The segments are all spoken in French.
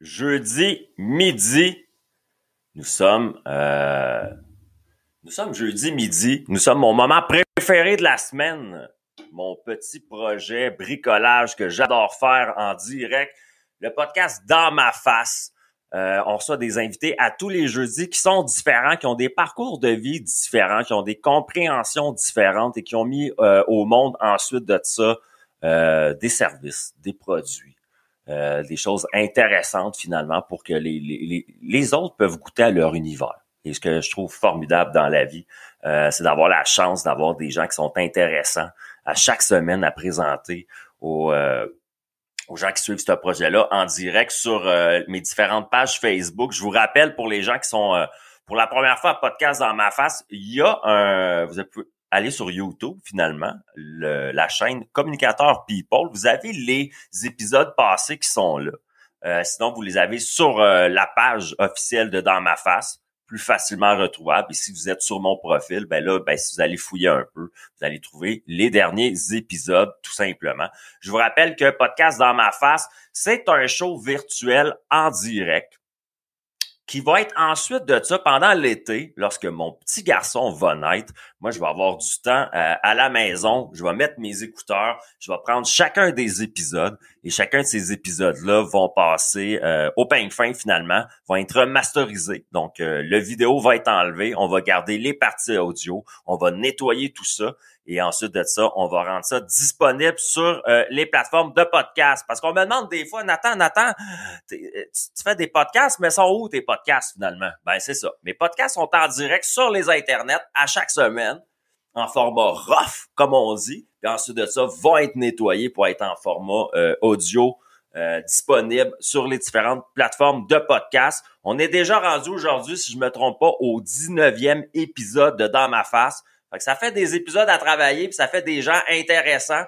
jeudi midi. Nous sommes euh, nous sommes jeudi midi. Nous sommes mon moment préféré de la semaine. Mon petit projet bricolage que j'adore faire en direct. Le podcast dans ma face. Euh, on reçoit des invités à tous les jeudis qui sont différents, qui ont des parcours de vie différents, qui ont des compréhensions différentes et qui ont mis euh, au monde ensuite de ça euh, des services, des produits, des choses intéressantes finalement pour que les, les, les, autres peuvent goûter à leur univers. Et ce que je trouve formidable dans la vie, c'est d'avoir la chance d'avoir des gens qui sont intéressants à chaque semaine à présenter aux aux gens qui suivent ce projet-là en direct sur euh, mes différentes pages Facebook. Je vous rappelle pour les gens qui sont euh, pour la première fois podcast dans ma face, il y a un vous aller sur YouTube finalement, la chaîne Communicateur People. Vous avez les épisodes passés qui sont là. Euh, sinon, vous les avez sur la page officielle de Dans ma face plus facilement retrouvable. Et si vous êtes sur mon profil, ben là, ben, si vous allez fouiller un peu, vous allez trouver les derniers épisodes, tout simplement. Je vous rappelle que Podcast dans ma face, c'est un show virtuel en direct qui va être ensuite de ça pendant l'été, lorsque mon petit garçon va naître. Moi, je vais avoir du temps euh, à la maison. Je vais mettre mes écouteurs. Je vais prendre chacun des épisodes et chacun de ces épisodes-là vont passer euh, au peigne fin finalement, vont être masterisés. Donc, euh, le vidéo va être enlevé. On va garder les parties audio. On va nettoyer tout ça et ensuite de ça, on va rendre ça disponible sur euh, les plateformes de podcast. Parce qu'on me demande des fois, Nathan, Nathan, euh, tu, fais des podcasts, mais sont où tes podcasts finalement? Ben c'est ça. Mes podcasts sont en direct sur les internets à chaque semaine, en format rough, comme on dit. Puis ensuite de ça, vont être nettoyés pour être en format euh, audio disponible sur les différentes plateformes de podcast. On est déjà rendu aujourd'hui, si je me trompe pas, au 19e épisode de Dans ma face ça fait des épisodes à travailler, puis ça fait des gens intéressants.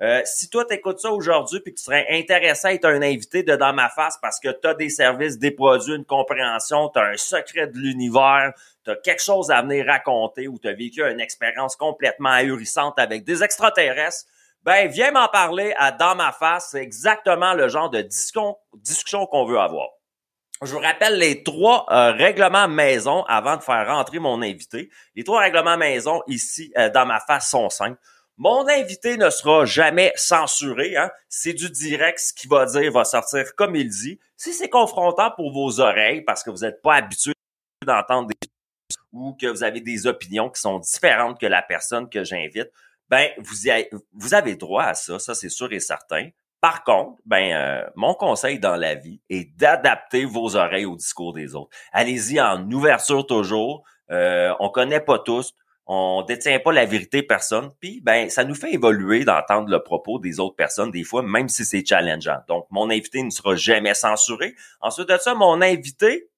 Euh, si toi t'écoutes ça aujourd'hui puis que tu serais intéressé à être un invité de dans ma face parce que tu as des services, des produits, une compréhension, tu as un secret de l'univers, tu as quelque chose à venir raconter ou tu as vécu une expérience complètement ahurissante avec des extraterrestres, ben viens m'en parler à dans ma face, c'est exactement le genre de discussion qu'on veut avoir. Je vous rappelle les trois euh, règlements maison avant de faire rentrer mon invité. Les trois règlements maison ici euh, dans ma face sont simples. Mon invité ne sera jamais censuré. Hein? C'est du direct. Ce qu'il va dire va sortir comme il dit. Si c'est confrontant pour vos oreilles parce que vous n'êtes pas habitué d'entendre des ou que vous avez des opinions qui sont différentes que la personne que j'invite, ben vous, vous avez droit à ça, ça c'est sûr et certain. Par contre, ben euh, mon conseil dans la vie est d'adapter vos oreilles au discours des autres. Allez-y en ouverture toujours. Euh, on connaît pas tous, on détient pas la vérité personne, puis ben ça nous fait évoluer d'entendre le propos des autres personnes des fois, même si c'est challengeant. Donc mon invité ne sera jamais censuré. Ensuite de ça, mon invité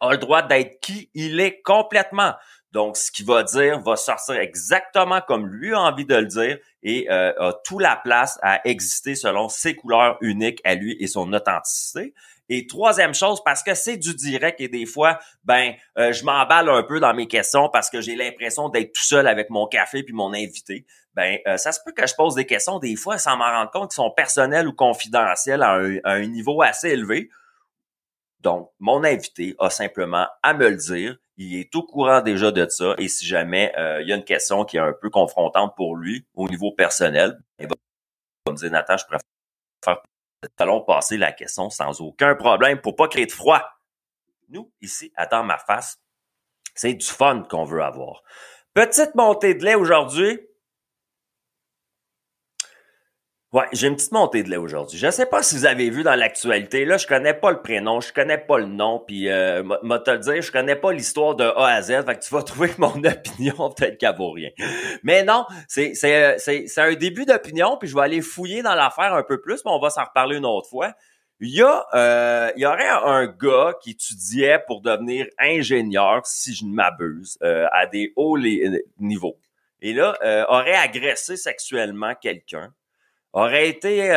a le droit d'être qui il est complètement. Donc, ce qu'il va dire va sortir exactement comme lui a envie de le dire et euh, a tout la place à exister selon ses couleurs uniques à lui et son authenticité. Et troisième chose, parce que c'est du direct et des fois, ben, euh, je m'emballe un peu dans mes questions parce que j'ai l'impression d'être tout seul avec mon café puis mon invité. Ben, euh, ça se peut que je pose des questions des fois sans m'en rendre compte qui sont personnelles ou confidentielles à un niveau assez élevé. Donc, mon invité a simplement à me le dire il est au courant déjà de ça. Et si jamais euh, il y a une question qui est un peu confrontante pour lui au niveau personnel, il va me dire Nathan, je préfère allons passer la question sans aucun problème pour pas créer de froid. Nous, ici, à dans ma face, c'est du fun qu'on veut avoir. Petite montée de lait aujourd'hui. Ouais, j'ai une petite montée de lait aujourd'hui. Je sais pas si vous avez vu dans l'actualité, là, je connais pas le prénom, je connais pas le nom, puis euh, m'a te dire, je connais pas l'histoire de A à Z, fait que tu vas trouver que mon opinion peut-être qu'elle vaut rien. Mais non, c'est c'est un début d'opinion, puis je vais aller fouiller dans l'affaire un peu plus, mais on va s'en reparler une autre fois. Il y, a, euh, il y aurait un gars qui étudiait pour devenir ingénieur, si je ne m'abuse, euh, à des hauts niveaux. Et là, euh, aurait agressé sexuellement quelqu'un, aurait été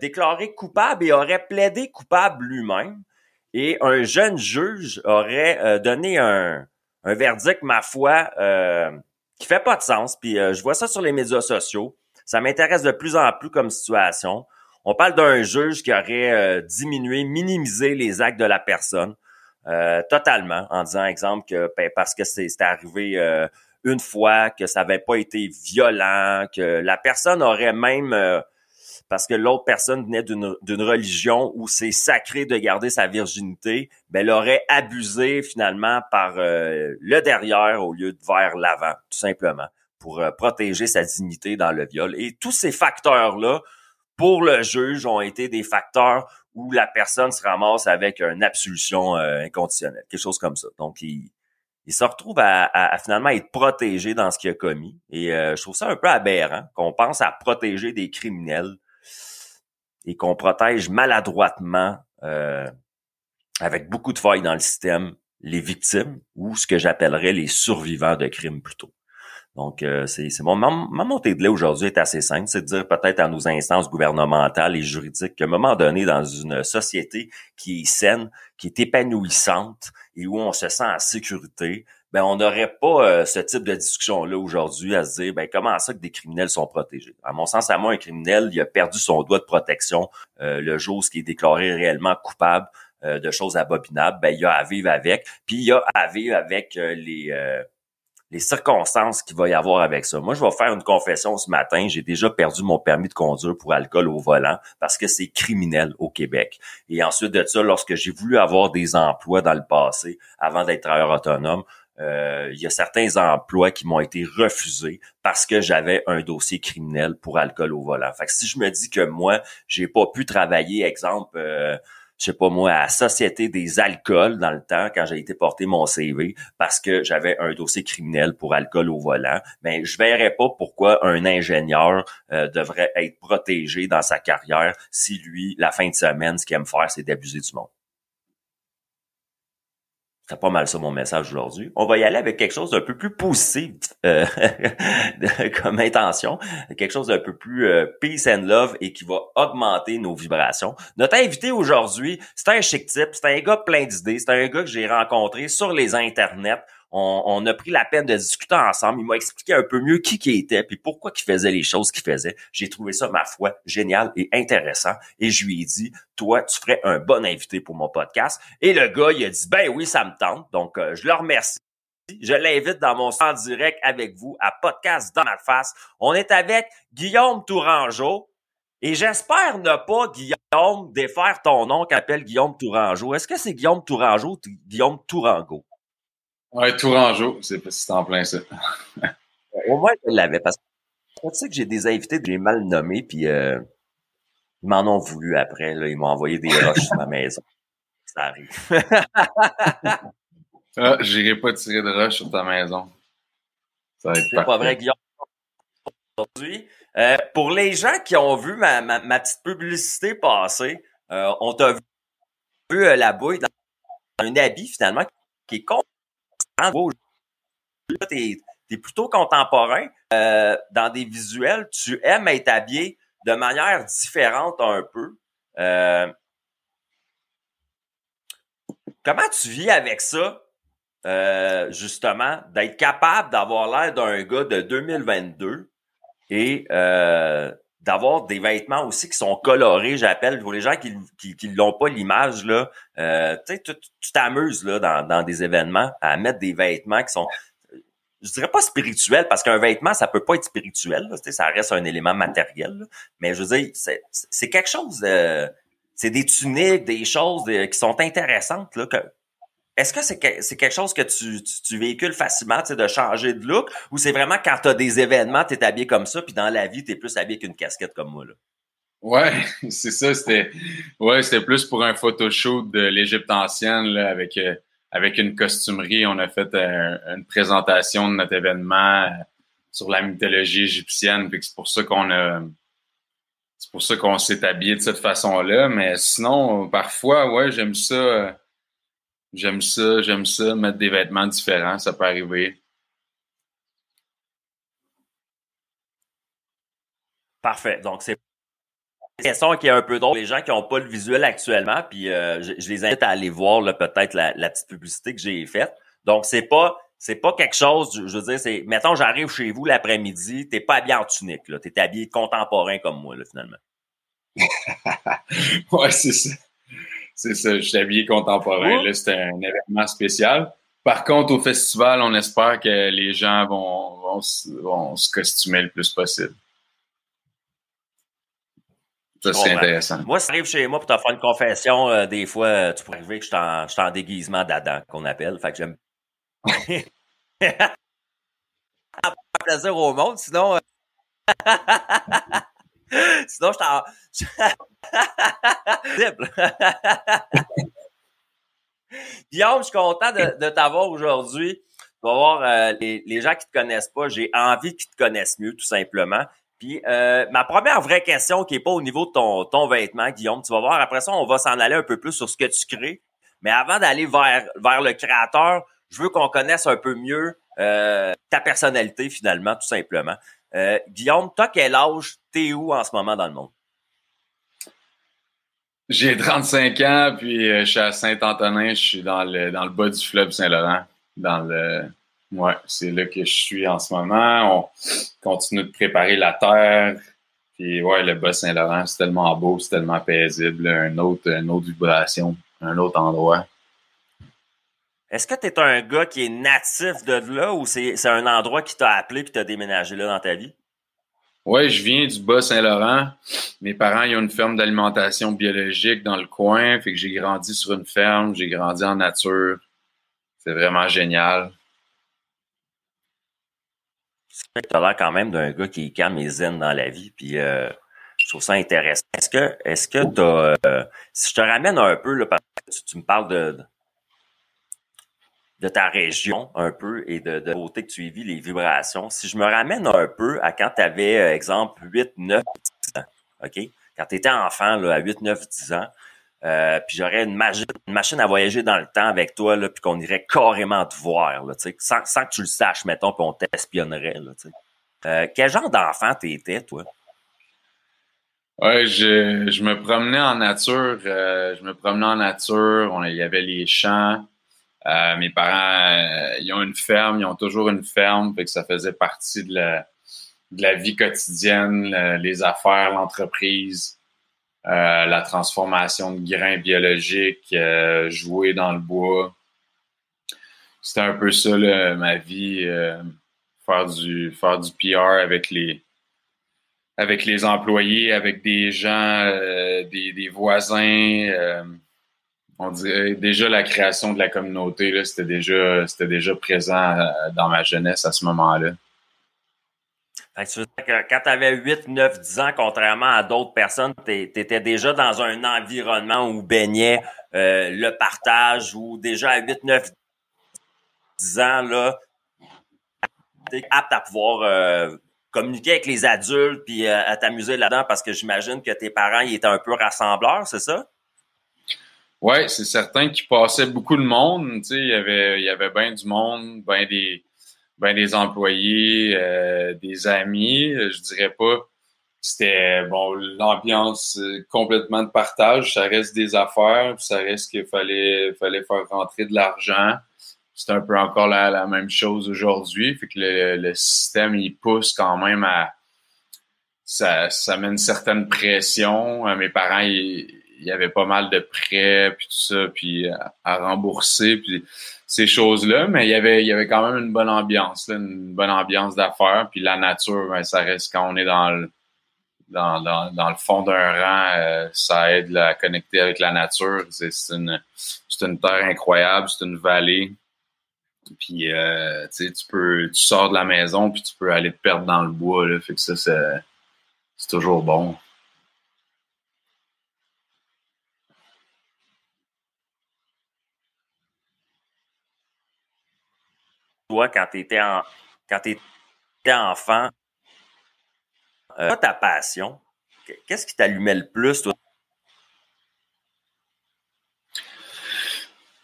déclaré coupable et aurait plaidé coupable lui-même. Et un jeune juge aurait donné un, un verdict, ma foi, qui fait pas de sens. Puis je vois ça sur les médias sociaux. Ça m'intéresse de plus en plus comme situation. On parle d'un juge qui aurait euh, diminué, minimisé les actes de la personne euh, totalement, en disant, exemple, que ben, parce que c'est arrivé euh, une fois, que ça n'avait pas été violent, que la personne aurait même, parce que l'autre personne venait d'une religion où c'est sacré de garder sa virginité, ben, elle aurait abusé finalement par le derrière au lieu de vers l'avant, tout simplement, pour protéger sa dignité dans le viol. Et tous ces facteurs-là, pour le juge ont été des facteurs où la personne se ramasse avec une absolution euh, inconditionnelle, quelque chose comme ça. Donc, il, il se retrouve à, finalement être protégé dans ce qu'il a commis. Et euh, je trouve ça un peu aberrant qu'on pense à protéger des criminels et qu'on protège maladroitement, euh, avec beaucoup de failles dans le système, les victimes ou ce que j'appellerais les survivants de crimes plutôt. Donc, euh, c'est mon ma, montée de lait aujourd'hui est assez simple, c'est de dire peut-être à nos instances gouvernementales et juridiques qu'à un moment donné, dans une société qui est saine, qui est épanouissante et où on se sent en sécurité, ben on n'aurait pas euh, ce type de discussion-là aujourd'hui à se dire ben comment ça que des criminels sont protégés? À mon sens, à moi, un criminel, il a perdu son droit de protection euh, le jour où il est déclaré réellement coupable de choses abominables, ben il a à vivre avec, puis il a à vivre avec les les circonstances qu'il va y avoir avec ça. Moi, je vais faire une confession ce matin. J'ai déjà perdu mon permis de conduire pour alcool au volant parce que c'est criminel au Québec. Et ensuite de ça, lorsque j'ai voulu avoir des emplois dans le passé, avant d'être travailleur autonome, euh, il y a certains emplois qui m'ont été refusés parce que j'avais un dossier criminel pour alcool au volant. Fait que si je me dis que moi, j'ai pas pu travailler, exemple, euh, je sais pas moi, à la Société des alcools dans le temps, quand j'ai été porter mon CV, parce que j'avais un dossier criminel pour alcool au volant, mais ben, je verrais pas pourquoi un ingénieur euh, devrait être protégé dans sa carrière si lui, la fin de semaine, ce qu'il aime faire, c'est d'abuser du monde. C'est pas mal ça mon message aujourd'hui. On va y aller avec quelque chose d'un peu plus positif euh, comme intention, quelque chose d'un peu plus euh, peace and love et qui va augmenter nos vibrations. Notre invité aujourd'hui, c'est un chic type, c'est un gars plein d'idées, c'est un gars que j'ai rencontré sur les internets on, a pris la peine de discuter ensemble. Il m'a expliqué un peu mieux qui qui était puis pourquoi il faisait les choses qu'il faisait. J'ai trouvé ça, ma foi, génial et intéressant. Et je lui ai dit, toi, tu ferais un bon invité pour mon podcast. Et le gars, il a dit, ben oui, ça me tente. Donc, euh, je le remercie. Je l'invite dans mon en direct avec vous à Podcast dans ma face. On est avec Guillaume Tourangeau. Et j'espère ne pas, Guillaume, défaire ton nom qu'appelle Guillaume Tourangeau. Est-ce que c'est Guillaume Tourangeau ou Guillaume Tourangeau? Ouais, Tourangeau, c'est en plein ça. Au moins, je l'avais parce que tu sais que j'ai des invités que j'ai mal nommés, puis euh, ils m'en ont voulu après. Là, ils m'ont envoyé des roches sur ma maison. Ça arrive. ah, j'irai pas tirer de roches sur ta maison. Ça va être C'est pas vrai, Guillaume. Aujourd'hui, euh, pour les gens qui ont vu ma, ma, ma petite publicité passer, euh, on t'a vu, vu la bouille dans un habit finalement qui est con tu es, plutôt contemporain. Euh, dans des visuels, tu aimes être habillé de manière différente un peu. Euh, comment tu vis avec ça, euh, justement, d'être capable d'avoir l'air d'un gars de 2022 et d'avoir des vêtements aussi qui sont colorés, j'appelle, pour les gens qui qui, l'ont pas l'image là, euh, tu tu t'amuses là dans, dans des événements à mettre des vêtements qui sont je dirais pas spirituels parce qu'un vêtement ça peut pas être spirituel, là, ça reste un élément matériel, mais je veux dire c'est quelque chose de c'est des tuniques, des choses qui sont intéressantes là que est-ce que c'est quelque chose que tu, tu, véhicules facilement, de changer de look, ou c'est vraiment quand tu as des événements, tu es habillé comme ça, puis dans la vie, tu es plus habillé qu'une casquette comme moi? Là? Ouais, c'est ça. C'était ouais, plus pour un photoshoot de l'Égypte ancienne là, avec, euh, avec une costumerie. On a fait euh, une présentation de notre événement euh, sur la mythologie égyptienne. Puis c'est pour ça qu'on a c'est pour ça qu'on s'est habillé de cette façon-là. Mais sinon, parfois, ouais, j'aime ça. J'aime ça, j'aime ça, mettre des vêtements différents, ça peut arriver. Parfait. Donc, c'est une question qui est un peu drôle. Les gens qui n'ont pas le visuel actuellement, puis euh, je, les invite à aller voir peut-être la, petite publicité que j'ai faite. Donc, c'est pas c'est pas quelque chose, je veux dire, c'est, mettons, j'arrive chez vous l'après-midi, t'es pas habillé en tunique, là. T'es habillé contemporain comme moi, là, finalement. ouais, c'est ça. C'est ça, je suis habillé contemporain. Là, c'était un événement spécial. Par contre, au festival, on espère que les gens vont, vont, vont se costumer le plus possible. Ça, c'est intéressant. Moi, si tu arrives chez moi pour te faire une confession, euh, des fois, euh, tu pourrais arriver que je suis en, en, déguisement d'Adam, qu'on appelle. Fait que j'aime. plaisir au monde, sinon. Euh, sinon, je t'en. Guillaume, je suis content de, t'avoir aujourd'hui. Tu vas voir les, les, gens qui te connaissent pas, j'ai envie qu'ils te connaissent mieux, tout simplement. Puis euh, ma première vraie question qui est pas au niveau de ton, vêtement, Guillaume, tu vas voir, après ça, on va s'en aller un peu plus sur ce que tu crées. Mais avant d'aller vers, le créateur, je veux qu'on connaisse un peu mieux euh, ta personnalité, finalement, tout simplement. Euh, Guillaume, toi, quel âge? T'es où en ce moment dans le monde? J'ai 35 ans, puis je suis à Saint-Antonin, je suis dans le, dans le bas du fleuve Saint-Laurent, dans le Ouais, c'est là que je suis en ce moment. On continue de préparer la terre. Puis ouais, le Bas-Saint-Laurent, c'est tellement beau, c'est tellement paisible. Un autre, une autre vibration, un autre endroit. Est-ce que tu es un gars qui est natif de là ou c'est un endroit qui t'a appelé et t'as déménagé là dans ta vie? Oui, je viens du Bas-Saint-Laurent. Mes parents ils ont une ferme d'alimentation biologique dans le coin. Fait que j'ai grandi sur une ferme, j'ai grandi en nature. C'est vraiment génial as l'air quand même d'un gars qui est calme et zen dans la vie, puis euh, je trouve ça intéressant. Est-ce que, est-ce que tu euh, si je te ramène un peu, là, parce que tu, me parles de, de ta région un peu et de, de côté que tu y vis, les vibrations, si je me ramène un peu à quand tu avais, euh, exemple, 8, 9, 10 ans, OK? Quand tu étais enfant, là, à 8, 9, 10 ans, euh, puis j'aurais une, machine à voyager dans le temps avec toi, là, puis qu'on irait carrément te voir, là, sans, sans que tu le saches, mettons, puis on t'espionnerait. Euh, quel genre d'enfant t'étais, toi? Ouais, je, me promenais en nature. Je me promenais en nature. il y avait les champs. Euh, mes parents, ils ont une ferme. Ils ont toujours une ferme. Fait que ça faisait partie de la, de la vie quotidienne, les affaires, l'entreprise. Euh, la transformation de grains biologiques, euh, jouer dans le bois. C'était un peu ça ma vie, euh, faire du faire du PR avec les avec les employés, avec des gens, des, des, voisins. On dirait déjà la création de la communauté, c'était déjà déjà présent dans ma jeunesse à ce moment-là. Que quand tu avais 8, 9, 10 ans, contrairement à d'autres personnes, tu étais déjà dans un environnement où baignait euh, le partage, ou déjà à 8, 9, 10 ans, tu apte à pouvoir euh, communiquer avec les adultes puis euh, à t'amuser là-dedans parce que j'imagine que tes parents ils étaient un peu rassembleurs, c'est ça? Oui, c'est certain qu'il passait beaucoup de monde. Il y avait, il y avait bien du monde, bien des ben des employés, euh, des amis. Je dirais pas c'était bon l'ambiance euh, complètement de partage. Ça reste des affaires, ça reste qu'il fallait fallait faire rentrer de l'argent. C'est un peu encore la, la même chose aujourd'hui. Fait que le, le, système il pousse quand même à ça, ça met une certaine pression. Euh, mes parents, il, y avait pas mal de prêts puis tout ça, puis à, rembourser. Puis ces choses-là, mais il y avait, il quand même une bonne ambiance, une bonne ambiance d'affaires. Puis la nature, ben, ça reste quand on est dans le, dans, le fond d'un rang, euh, ça aide à connecter avec la nature. C'est une, une terre incroyable, c'est une vallée. Puis euh, tu peux, tu sors de la maison, puis tu peux aller te perdre dans le bois. Là, fait que ça, c'est toujours bon. Quand tu étais, enfant, euh, ta passion? qu'est-ce qui t'allumait le plus, toi?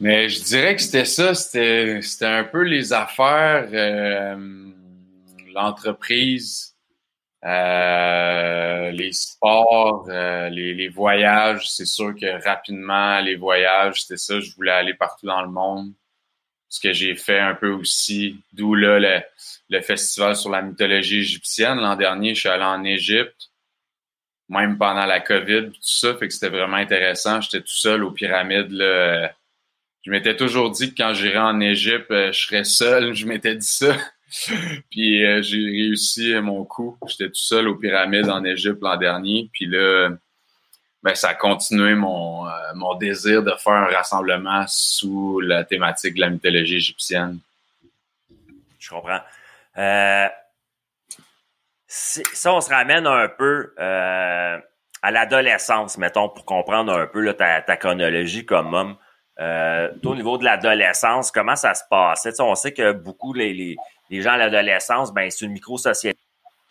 Mais je dirais que c'était ça, c'était, un peu les affaires, euh, l'entreprise, euh, les sports, euh, les, voyages. C'est sûr que rapidement, les voyages, c'était ça. Je voulais aller partout dans le monde. Ce que j'ai fait un peu aussi, d'où là le, le festival sur la mythologie égyptienne. L'an dernier, je suis allé en Égypte, même pendant la COVID, tout ça. Fait que c'était vraiment intéressant. J'étais tout seul aux pyramides. Là, je m'étais toujours dit que quand j'irais en Égypte, euh, je serais seul. Je m'étais dit ça. puis euh, j'ai réussi mon coup. J'étais tout seul aux pyramides en Égypte l'an dernier. Puis là, ben, ça a continué mon, euh, mon désir de faire un rassemblement sous la thématique de la mythologie égyptienne. Je comprends. Euh, ça, on se ramène un peu à l'adolescence, mettons, pour comprendre un peu ta, chronologie comme homme. Euh, au niveau de l'adolescence, comment ça se passait? on sait que beaucoup les gens à l'adolescence, ben c'est une micro-société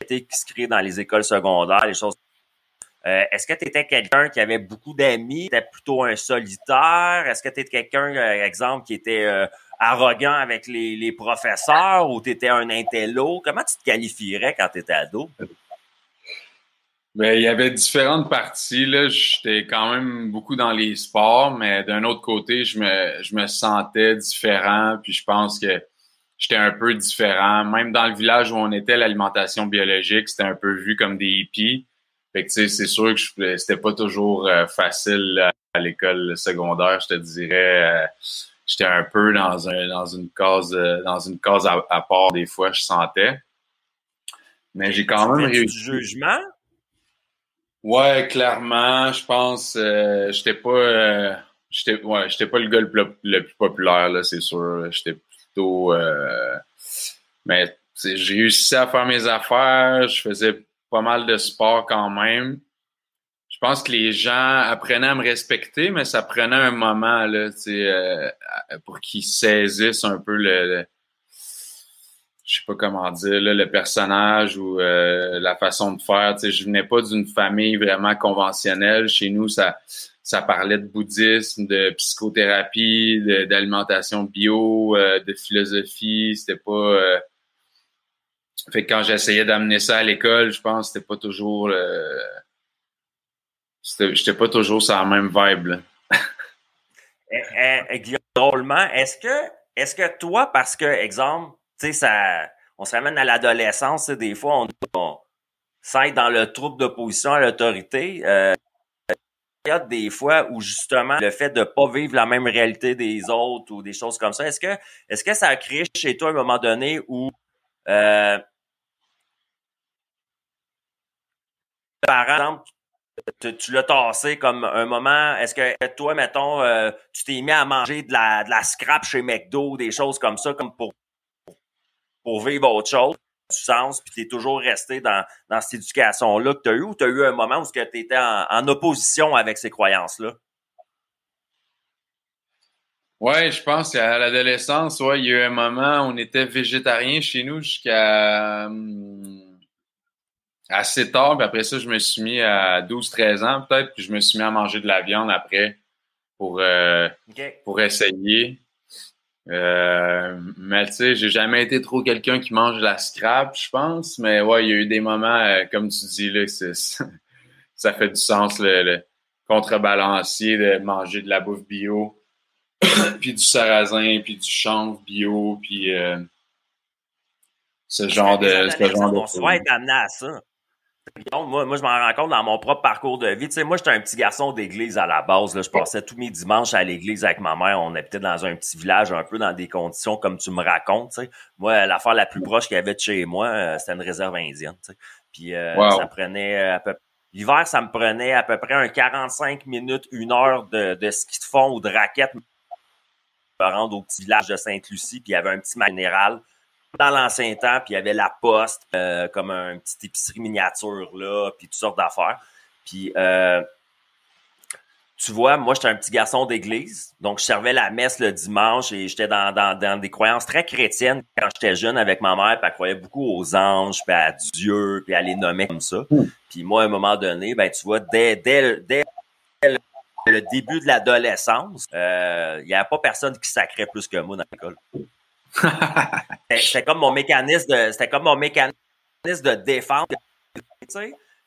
qui se crée dans les écoles secondaires, les choses. Euh, Est-ce que tu étais quelqu'un qui avait beaucoup d'amis? Était plutôt un solitaire? Est-ce que tu étais quelqu'un, euh, exemple, qui était euh, arrogant avec les, professeurs ou tu étais un intello? Comment tu te qualifierais quand tu étais ado? Ben, il y avait différentes parties. J'étais quand même beaucoup dans les sports, mais d'un autre côté, je me, je me sentais différent. Puis je pense que j'étais un peu différent. Même dans le village où on était, l'alimentation biologique, c'était un peu vu comme des hippies. Fait que, c'est sûr que c'était pas toujours euh, facile à l'école secondaire, je te dirais. Euh, j'étais un peu dans un dans une case euh, dans une case à, part des fois, je sentais. Mais j'ai quand même réussi. Du jugement? Ouais, clairement, je pense euh, j'étais pas euh, j'étais ouais, j'étais pas le gars le plus, populaire là, c'est sûr, j'étais plutôt euh, mais j'ai réussi à faire mes affaires, je faisais pas mal de sport quand même. Je pense que les gens apprenaient à me respecter, mais ça prenait un moment là, euh, pour qu'ils saisissent un peu le je sais pas comment dire, là, le personnage ou euh, la façon de faire. Tu sais, je venais pas d'une famille vraiment conventionnelle. Chez nous, ça, ça parlait de bouddhisme, de psychothérapie, d'alimentation bio, euh, de philosophie. C'était pas. Euh... Fait que quand j'essayais d'amener ça à l'école, je pense que c'était pas toujours. Euh... J'étais pas toujours sur la même vibe. Eh, eh, drôlement, est-ce que, est-ce que toi, parce que, exemple, tu sais, on se ramène à l'adolescence, des fois, on, on s'aide dans le trouble d'opposition à l'autorité. Euh, des fois où justement le fait de pas vivre la même réalité des autres ou des choses comme ça, est-ce que est-ce que ça a chez toi un moment donné où euh, par exemple tu, l'as tassé comme un moment, est-ce que toi, mettons, euh, tu t'es mis à manger de la, scrap chez McDo, des choses comme ça, comme pour pour vivre autre chose, du sens, puis tu es toujours resté dans, cette éducation-là que tu as eu, ou tu as eu un moment où tu étais en, opposition avec ces croyances-là? Oui, je pense qu'à l'adolescence, ouais, il y a eu un moment où on était végétarien chez nous jusqu'à hum, assez tard. Puis après ça, je me suis mis à 12-13 ans peut-être, puis je me suis mis à manger de la viande après pour, euh, pour essayer. Euh, mais tu sais, j'ai jamais été trop quelqu'un qui mange de la scrap, je pense. Mais ouais, il y a eu des moments, euh, comme tu dis, là, ça fait du sens, le, contrebalancier de manger de la bouffe bio, puis du sarrasin, puis du chanvre bio, puis euh, ce genre de... Ce genre de on être amené à ça. Moi, moi, je m'en rends compte dans mon propre parcours de vie. Tu sais, moi, j'étais un petit garçon d'église à la base. Là. Je passais tous mes dimanches à l'église avec ma mère. On était dans un petit village, un peu dans des conditions comme tu me racontes. Tu sais. Moi, l'affaire la plus proche qu'il y avait de chez moi, euh, c'était une réserve indienne. Tu sais. Puis euh, ça prenait à peu L'hiver, ça me prenait à peu près un 45 minutes, une heure de, de ski de fond ou de raquette pour rendre au petit village de Sainte-Lucie. Puis il y avait un petit minéral dans l'ancien temps, puis il y avait la poste, euh, comme un petit épicerie miniature, là, puis toutes sortes d'affaires. Puis, euh, tu vois, moi, j'étais un petit garçon d'église, donc je servais la messe le dimanche et j'étais dans, dans, dans, des croyances très chrétiennes quand j'étais jeune avec ma mère, puis elle croyait beaucoup aux anges, puis à Dieu, puis à les nommer comme ça. Hmm. Puis moi, à un moment donné, ben tu vois, dès, dès, dès le début de l'adolescence, euh, il n'y avait pas personne qui sacrait plus que moi dans l'école. C'était comme mon mécanisme de, c'était comme mon mécanisme de défense.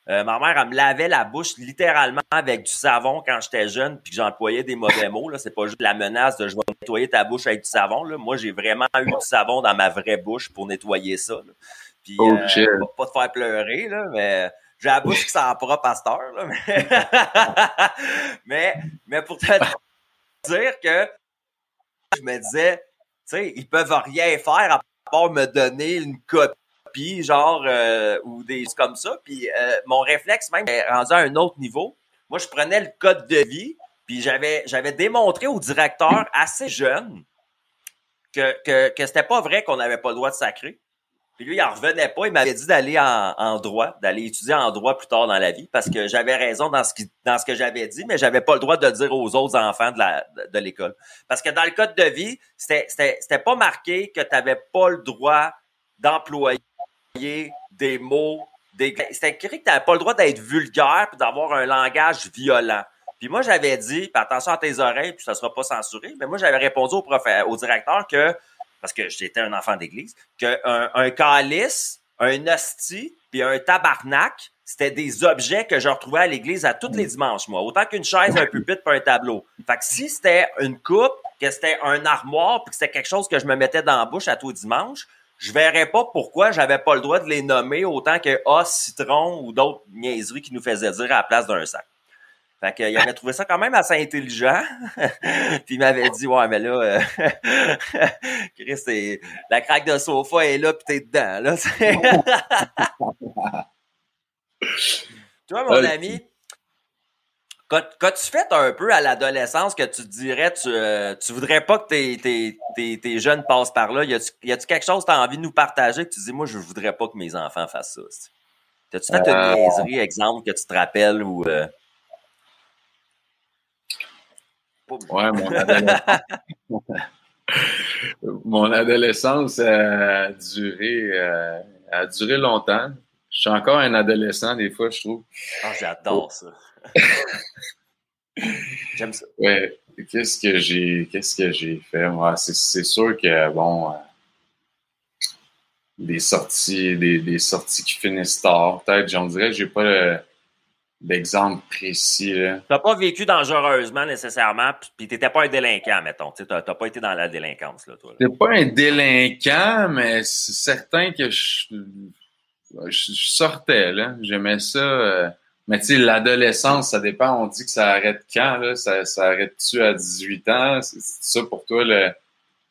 Euh, ma mère, elle me lavait la bouche littéralement avec du savon quand j'étais jeune, puis que j'employais des mauvais mots. Là, c'est pas juste la menace de je vais nettoyer ta bouche avec du savon. Là. Moi, j'ai vraiment eu du savon dans ma vraie bouche pour nettoyer ça. Là. Puis, Oh, euh, va pas te faire pleurer, là, mais j'ai la bouche qui sent propre heure, là. Mais, mais, mais pour te dire que je me disais, sais, ils peuvent rien faire à part me donner une copie, genre, euh, ou des comme ça. Puis euh, mon réflexe même est rendu à un autre niveau. Moi, je prenais le code de vie, puis j'avais, j'avais démontré au directeur assez jeune que, que, que c'était pas vrai qu'on n'avait pas le droit de sacrer. Puis lui, il en revenait pas. Il m'avait dit d'aller en, en droit, d'aller étudier en droit plus tard dans la vie, parce que j'avais raison dans ce, qui, dans ce que j'avais dit, mais j'avais pas le droit de le dire aux autres enfants de, la, de, l'école. Parce que dans le code de vie, c'était, c'était, c'était pas marqué que tu n'avais pas le droit d'employer des mots. Des... C'était écrit que tu n'avais pas le droit d'être vulgaire et d'avoir un langage violent. Puis moi, j'avais dit, attention à tes oreilles, puis ça sera pas censuré, mais moi, j'avais répondu au, prof, au directeur que parce que j'étais un enfant d'église, qu'un un calice, un hostie, puis un tabarnak, c'était des objets que je retrouvais à l'église à tous les dimanches, moi. Autant qu'une chaise, un pupitre, puis un tableau. Fait que si c'était une coupe, que c'était un armoire, puis que c'était quelque chose que je me mettais dans la bouche à tous les dimanches, je verrais pas pourquoi j'avais pas le droit de les nommer autant que os, citron ou d'autres niaiseries qui nous faisaient dire à la place d'un sac. Fait qu'il avait trouvé ça quand même assez intelligent. puis il m'avait dit Ouais, mais là, euh, Chris, la craque de sofa est là, puis t'es dedans. Là, Toi, mon ami, quand, quand tu fais un peu à l'adolescence que tu te dirais, tu, euh, tu voudrais pas que tes, tes, tes, tes jeunes passent par là, y a-tu quelque chose que tu as envie de nous partager que tu dis, moi, je voudrais pas que mes enfants fassent ça? T'as-tu fait une Euh. niaiserie, exemple, que tu te rappelles ou. euh, Ouais, mon adolescence. mon adolescence a duré, euh, a duré longtemps. Je suis encore un adolescent des fois, je trouve. Ah, j'adore ça. J'aime ça. Ouais. Qu'est-ce que j'ai qu'est-ce que j'ai fait? C'est sûr que bon euh, des sorties, des, des sorties qui finissent tard. Peut-être, j'en dirais que j'ai pas le- d'exemple précis. Là. T'as pas vécu dangereusement nécessairement, puis- puis t'étais pas un délinquant, mettons. Tu t'as pas été dans la délinquance, là, toi. là. C'est pas un délinquant, mais c'est certain que je, je, je sortais, là. J'aimais ça. euh, mais tu sais, l'adolescence, ça dépend. On dit que ça arrête quand, là? Ça, ça arrête-tu à 18 ans? C'est ça pour toi,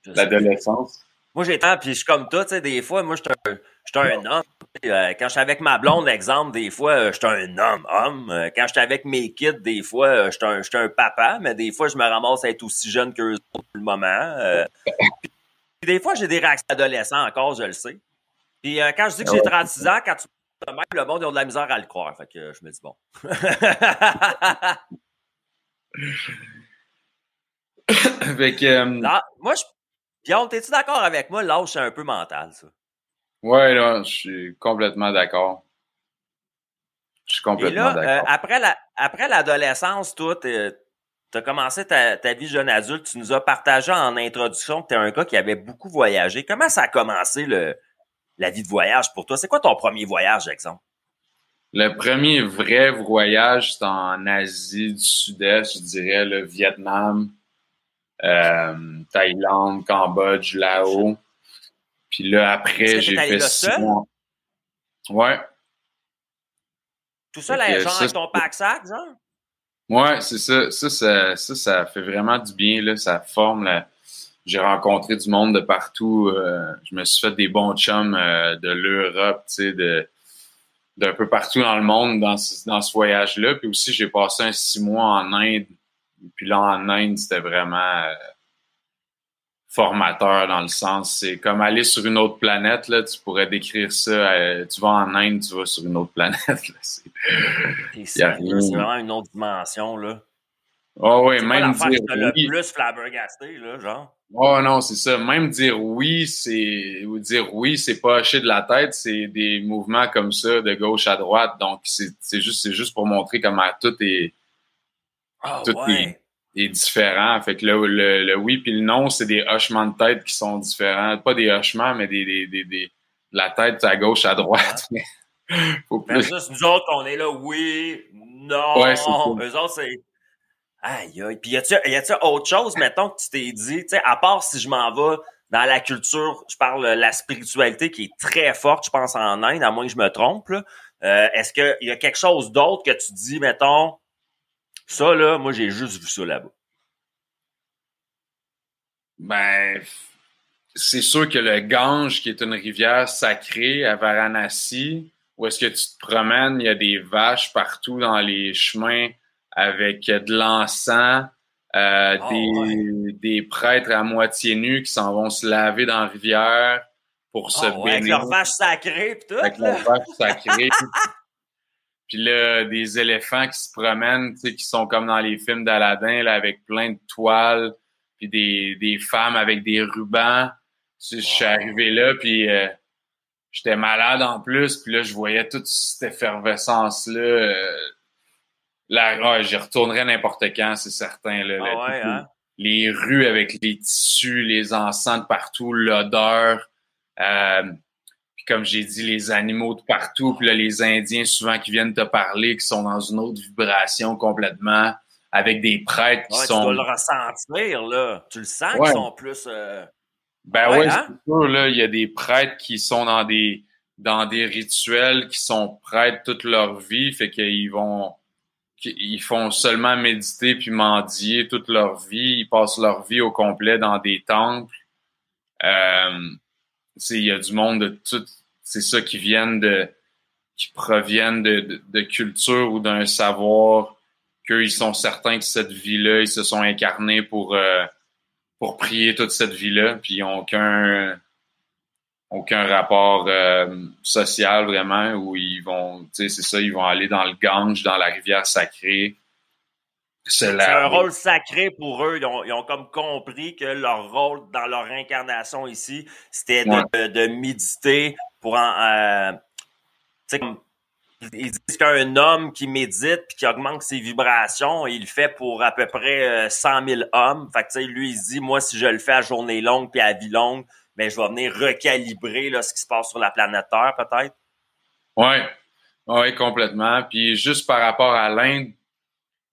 l'adolescence? Moi, j'ai tant, puis je suis comme toi, tu sais, des fois, moi, je suis un, un homme. Euh, quand je suis avec ma blonde, exemple, des fois, euh, je suis un homme, homme. Euh, quand je suis avec mes kids, des fois, euh, je suis un, un papa, mais des fois, je me ramasse à être aussi jeune qu'eux autres pour le moment. Puis des fois, j'ai des réactions d'adolescents encore, je le sais. Puis quand je dis que j'ai 36 ans, quand tu même le monde, ils ont de la misère à le croire. Fait que je me dis, bon. fait que, euh, Là, moi, je... Guillaume, t'es-tu d'accord avec moi? L'âge, c'est un peu mental, ça. ouais, là, je suis complètement d'accord. Je suis complètement euh, d'accord. après la, après l'adolescence, toi, tu as commencé ta, ta vie jeune adulte. Tu nous as partagé en introduction que tu es un gars qui avait beaucoup voyagé. Comment ça a commencé le, la vie de voyage pour toi? C'est quoi ton premier voyage, exemple? Le premier vrai voyage, c'était en Asie du Sud-Est, je dirais, le Vietnam, Thaïlande, Cambodge, Laos. Puis là, après, j'ai fait six seul? mois. Ouais, Tout ça, là, genre ça, avec ton pack-sac, genre? ouais, c'est ça. Ça, ça. ça, ça fait vraiment du bien, là. Ça forme la... J'ai rencontré du monde de partout. euh, je me suis fait des bons chums euh, de l'Europe, tu sais, de d'un peu partout dans le monde dans ce, dans ce voyage-là. Puis aussi, j'ai passé un six mois en Inde. Puis là, en Inde, c'était vraiment euh, formateur dans le sens, c'est comme aller sur une autre planète, là. Tu pourrais décrire ça. euh, tu vas en Inde, tu vas sur une autre planète. C'est- vraiment une autre dimension, là. Oh oui, même dire oui. le plus flabbergasté, là, genre. Oh non, c'est ça. Même dire oui, c'est ou dire oui, c'est pas hacher de la tête, c'est des mouvements comme ça de gauche à droite. Donc c'est c'est juste c'est juste pour montrer comment tout est Ah Tout ouais. est différent. Fait que le, le, le oui puis le non, c'est des hochements de tête qui sont différents. Pas des hochements, mais des, des, des, des- la tête à gauche, à droite. Faut plus. Versus nous autres, on est là, oui, non. Ouais, ça. Eux autres, c'est. Aïe, aïe. Puis y a-tu, autre chose, mettons, que tu t'es dit, tu sais, à part si je m'en vais dans la culture, je parle de la spiritualité qui est très forte, je pense, en Inde, à moins que je me trompe, là. Euh, est-ce qu'il y a quelque chose d'autre que tu dis, mettons, ça, là, moi, j'ai juste vu ça là-bas. Ben, c'est sûr que le Gange, qui est une rivière sacrée à Varanasi, où est-ce que tu te promènes, il y a des vaches partout dans les chemins avec de l'encens, euh, Oh, des, des prêtres à moitié nus qui s'en vont se laver dans la rivière pour se Ah ouais, avec bénir leur vache sacrée pis tout. avec là. leur vache sacrée. Puis là, des éléphants qui se promènent, tu sais, qui sont comme dans les films d'Aladin, là, avec plein de toiles, puis des, des femmes avec des rubans. Tu sais, Je suis arrivé là, puis euh, j'étais malade en plus, puis là, je voyais toute cette effervescence-là. euh, là, ah, j'y retournerais n'importe quand, c'est certain. Là, Ah ouais, hein? les rues avec les tissus, les encens de partout, l'odeur. Euh, puis comme j'ai dit, les animaux de partout. Puis là, les Indiens souvent qui viennent te parler, qui sont dans une autre vibration complètement, avec des prêtres qui Ouais, tu sont... dois le ressentir, là. Tu le sens Ouais. qu'ils sont plus. euh, Ben Ouais, ouais, hein? c'est sûr, là, il y a des prêtres qui sont dans des dans des rituels qui sont prêtres toute leur vie, fait qu'ils vont ils font seulement méditer puis mendier toute leur vie, ils passent leur vie au complet dans des temples. Euh, tu il y a du monde de tout, c'est ça qui viennent de qui proviennent de, de, de culture ou d'un savoir qu'eux, ils sont certains que cette vie-là, ils se sont incarnés pour euh, pour prier toute cette vie-là, puis ils n'ont aucun, aucun rapport euh, social vraiment, où ils vont, tu sais, c'est ça, ils vont aller dans le Gange, dans la rivière sacrée. C'est un rôle sacré pour eux. Ils ont, ils ont comme compris que leur rôle dans leur incarnation ici, c'était de, Ouais. de méditer pour en. euh, comme. Ils disent qu'un homme qui médite puis qui augmente ses vibrations, il le fait pour à peu près euh, 100 000 hommes. Fait que, lui, il se dit, moi, si je le fais à journée longue puis à vie longue, ben, je vais venir recalibrer là, ce qui se passe sur la planète Terre, peut-être. Ouais, ouais, complètement. Puis juste par rapport à l'Inde,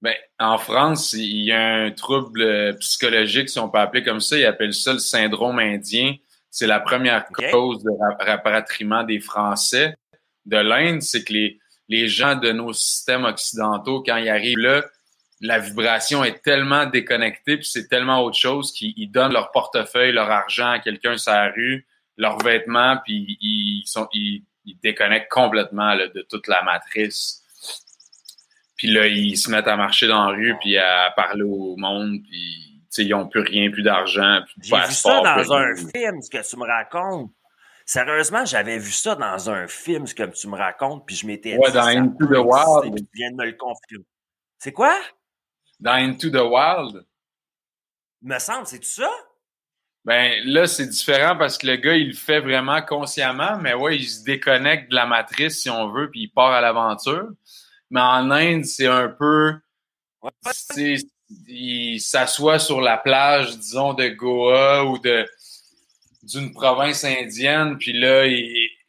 ben, en France, il y a un trouble euh, psychologique, si on peut appeler comme ça. Ils appellent ça le syndrome indien. C'est la première cause de ra- rapatriement des Français de l'Inde. C'est que les, les gens de nos systèmes occidentaux, quand ils arrivent là, la vibration est tellement déconnectée, puis c'est tellement autre chose qu'ils ils donnent leur portefeuille, leur argent à quelqu'un sur la rue, leurs vêtements, puis ils, sont, ils, ils déconnectent complètement là, de toute la matrice. Puis là, ils se mettent à marcher dans la rue, puis à parler au monde, puis ils n'ont plus rien, plus d'argent, plus de J'ai vu ça dans un rien. film, ce que tu me racontes. Sérieusement, j'avais vu ça dans un film, ce que tu me racontes, puis je m'étais Ouais, dit, dans Into the Wild. tu viens de me le confirmer. C'est quoi? Dans Into the Wild, Me semble, c'est tout ça? Ben là, c'est différent parce que le gars, il le fait vraiment consciemment, mais ouais, il se déconnecte de la matrice, si on veut, puis il part à l'aventure. Mais en Inde, c'est un peu. Ouais. tu sais, Il s'assoit sur la plage, disons, de Goa ou de d'une province indienne, puis là,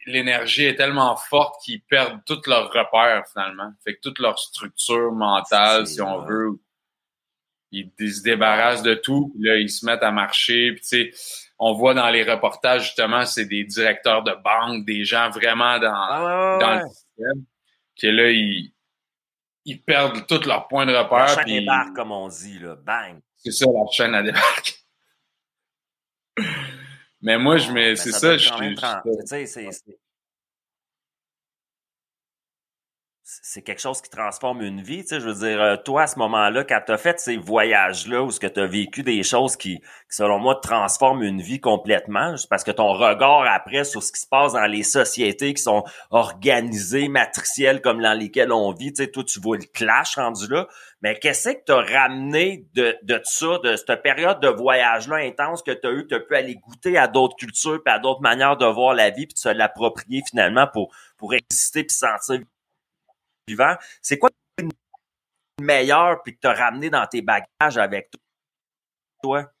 l'énergie est tellement forte qu'ils perdent tous leurs repères, finalement. Fait que toute leur structure mentale, si on veut, ils, ils se débarrassent de tout, puis là, ils se mettent à marcher. Puis, tu sais, on voit dans les reportages, justement, c'est des directeurs de banque, des gens vraiment dans, Ah, dans ouais. le système, que là, ils, ils perdent tous leurs points de La repère. chaîne puis débarque, comme on dit, là. Bang! C'est ça, la chaîne à débarque. Mais moi, je mets, Ben, c'est ça, je tu sais, c'est- c'est- quelque chose qui transforme une vie. Tu sais, je veux dire, euh, toi, à ce moment-là, quand tu fait ces voyages-là, où ce que tu as vécu des choses qui, selon moi, transforment une vie complètement, parce que ton regard après sur ce qui se passe dans les sociétés qui sont organisées, matricielles, comme dans lesquelles on vit, tu sais, toi, tu vois le clash rendu là. Mais qu'est-ce que tu as ramené de, de ça, de cette période de voyage-là intense que tu as eu, que tu as pu aller goûter à d'autres cultures, puis à d'autres manières de voir la vie, puis de se l'approprier finalement pour, pour exister puis sentir C'est quoi le meilleur puis que tu as ramené dans tes bagages avec toi?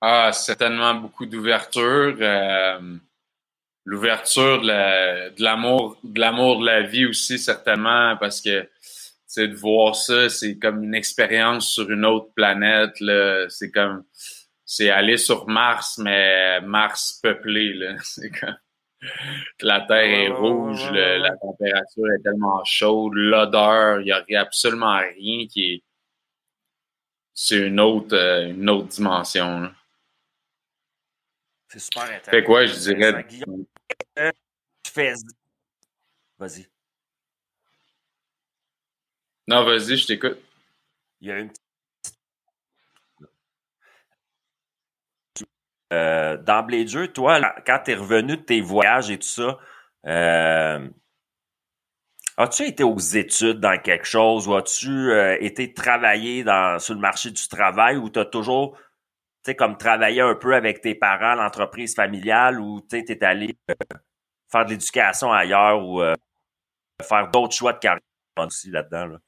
Ah, certainement beaucoup d'ouverture. Euh, l'ouverture de l'amour de l'amour de la vie aussi, certainement, parce que c'est de voir ça, c'est comme une expérience sur une autre planète. C'est comme c'est aller sur Mars, mais Mars peuplé. C'est la terre est rouge, la température est tellement chaude, l'odeur, il n'y a absolument rien qui est. C'est une autre, euh, une autre dimension. C'est super intéressant. Fait quoi, je dirais. Tu fais. Vas-y. Non, vas-y, je t'écoute. Il y a une Euh, d'emblée de jeu, toi, quand tu es revenu de tes voyages et tout ça, euh, as-tu été aux études dans quelque chose ou as-tu euh, été travailler dans, sur le marché du travail ou tu as toujours, tu sais, comme travaillé un peu avec tes parents, l'entreprise familiale ou tu es allé faire de l'éducation ailleurs ou faire d'autres choix de carrière aussi là-dedans? Là?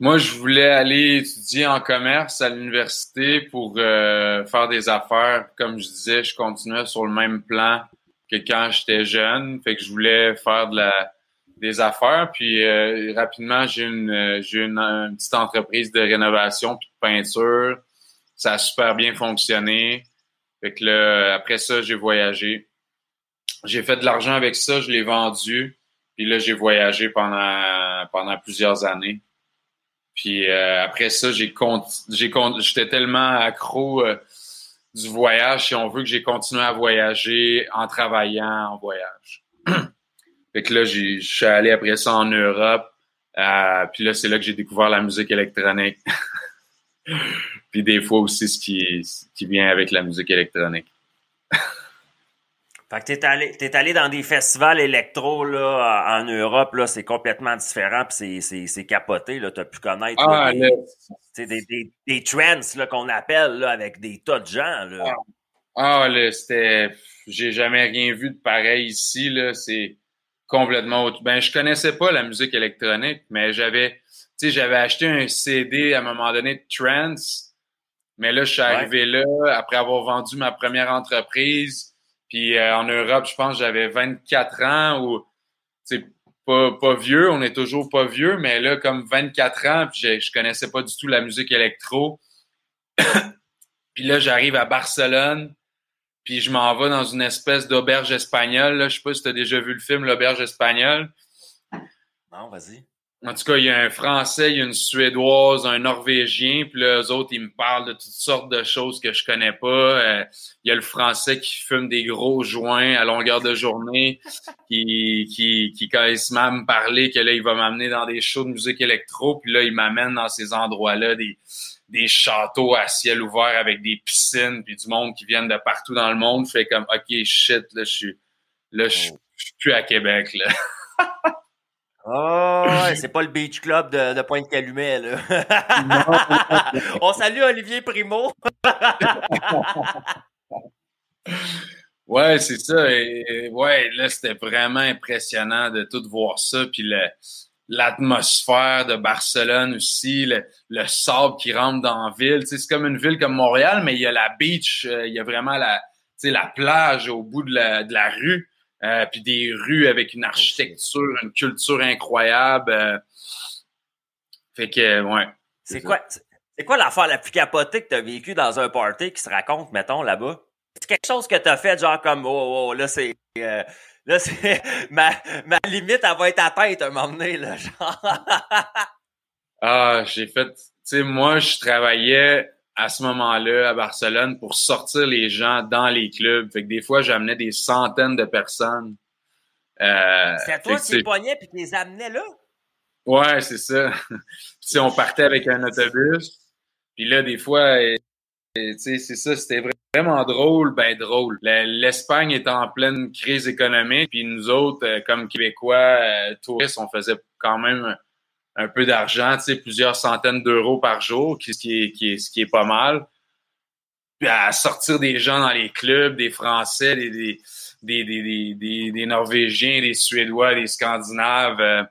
Moi, je voulais aller étudier en commerce à l'université pour euh, faire des affaires. Comme je disais, je continuais sur le même plan que quand j'étais jeune. Fait que je voulais faire de la, des affaires. Puis euh, rapidement, j'ai une, j'ai une, petite entreprise de rénovation puis de peinture. Ça a super bien fonctionné. Fait que là, après ça, j'ai voyagé. J'ai fait de l'argent avec ça, je l'ai vendu. Puis là, j'ai voyagé pendant, pendant plusieurs années. Puis euh, après ça, j'ai j'étais tellement accro euh, du voyage, si on veut, que j'ai continué à voyager en travaillant en voyage. fait que là, je suis allé après ça en Europe. Euh, puis là, c'est là que j'ai découvert la musique électronique. puis des fois aussi ce qui, ce qui vient avec la musique électronique. Fait que t'es allé, t'es allé dans des festivals électro là, en Europe, là, c'est complètement différent, puis c'est, c'est, c'est capoté, là, t'as pu connaître ah, des, des, des, des, trends là, qu'on appelle là, avec des tas de gens. Là. Ah, ah là, c'était. J'ai jamais rien vu de pareil ici, là. C'est complètement autre. Ben, je connaissais pas la musique électronique, mais j'avais. Tu sais, j'avais acheté un CD à un moment donné de trance, mais là, je suis arrivé là après avoir vendu ma première entreprise puis euh, en Europe, je pense j'avais 24 ans ou c'est pas, pas vieux, on est toujours pas vieux, mais là, comme 24 ans, puis je, je connaissais pas du tout la musique électro. puis là, j'arrive à Barcelone, puis je m'en vais dans une espèce d'auberge espagnole. Je sais pas si tu as déjà vu le film L'auberge espagnole. Non, vas-y. En tout cas, il y a un Français, il y a une Suédoise, un Norvégien, puis là, eux autres, ils me parlent de toutes sortes de choses que je connais pas. Euh, il y a le Français qui fume des gros joints à longueur de journée, qui, qui, qui quand il se met à me parler, que là, il va m'amener dans des shows de musique électro, puis là, il m'amène dans ces endroits-là, des, des châteaux à ciel ouvert avec des piscines, puis du monde qui viennent de partout dans le monde. Fait comme, OK, shit, là, je suis, là, je suis plus à Québec, là. Oh, c'est pas le Beach Club de, de Pointe-Calumet, là. On salue Olivier Primo. ouais, c'est ça. Et, ouais, là, c'était vraiment impressionnant de tout voir ça. Puis l'atmosphère de Barcelone aussi, le, le, sable qui rentre dans la ville. c'est comme une ville comme Montréal, mais il y a la beach, euh, il y a vraiment la, la plage au bout de la, de la rue. Euh, puis des rues avec une architecture, une culture incroyable. Euh. fait que, ouais. C'est quoi, c'est quoi l'affaire la plus capotée que tu as vécue dans un party qui se raconte, mettons, là-bas? C'est quelque chose que tu as fait, genre comme, oh, oh, oh là, c'est. Euh, là, c'est. Ma, ma limite, elle va être atteinte un moment donné, là, genre. ah, j'ai fait. Tu sais, moi, je travaillais à ce moment-là à Barcelone pour sortir les gens dans les clubs. Fait que des fois, j'amenais des centaines de personnes Euh, c'est toi fait que, qui les pognais puis qui les amenais là? Ouais, c'est ça. puis on partait avec un autobus. Puis là, des fois, c'est ça, c'était vraiment drôle, ben drôle. L'Espagne est en pleine crise économique, puis nous autres, euh, comme Québécois, euh, touristes, on faisait quand même un peu d'argent, tu sais, plusieurs centaines d'euros par jour, ce qui est, pas mal. Puis à sortir des gens dans les clubs, des Français, des, Norvégiens, des Suédois, des Scandinaves. Euh,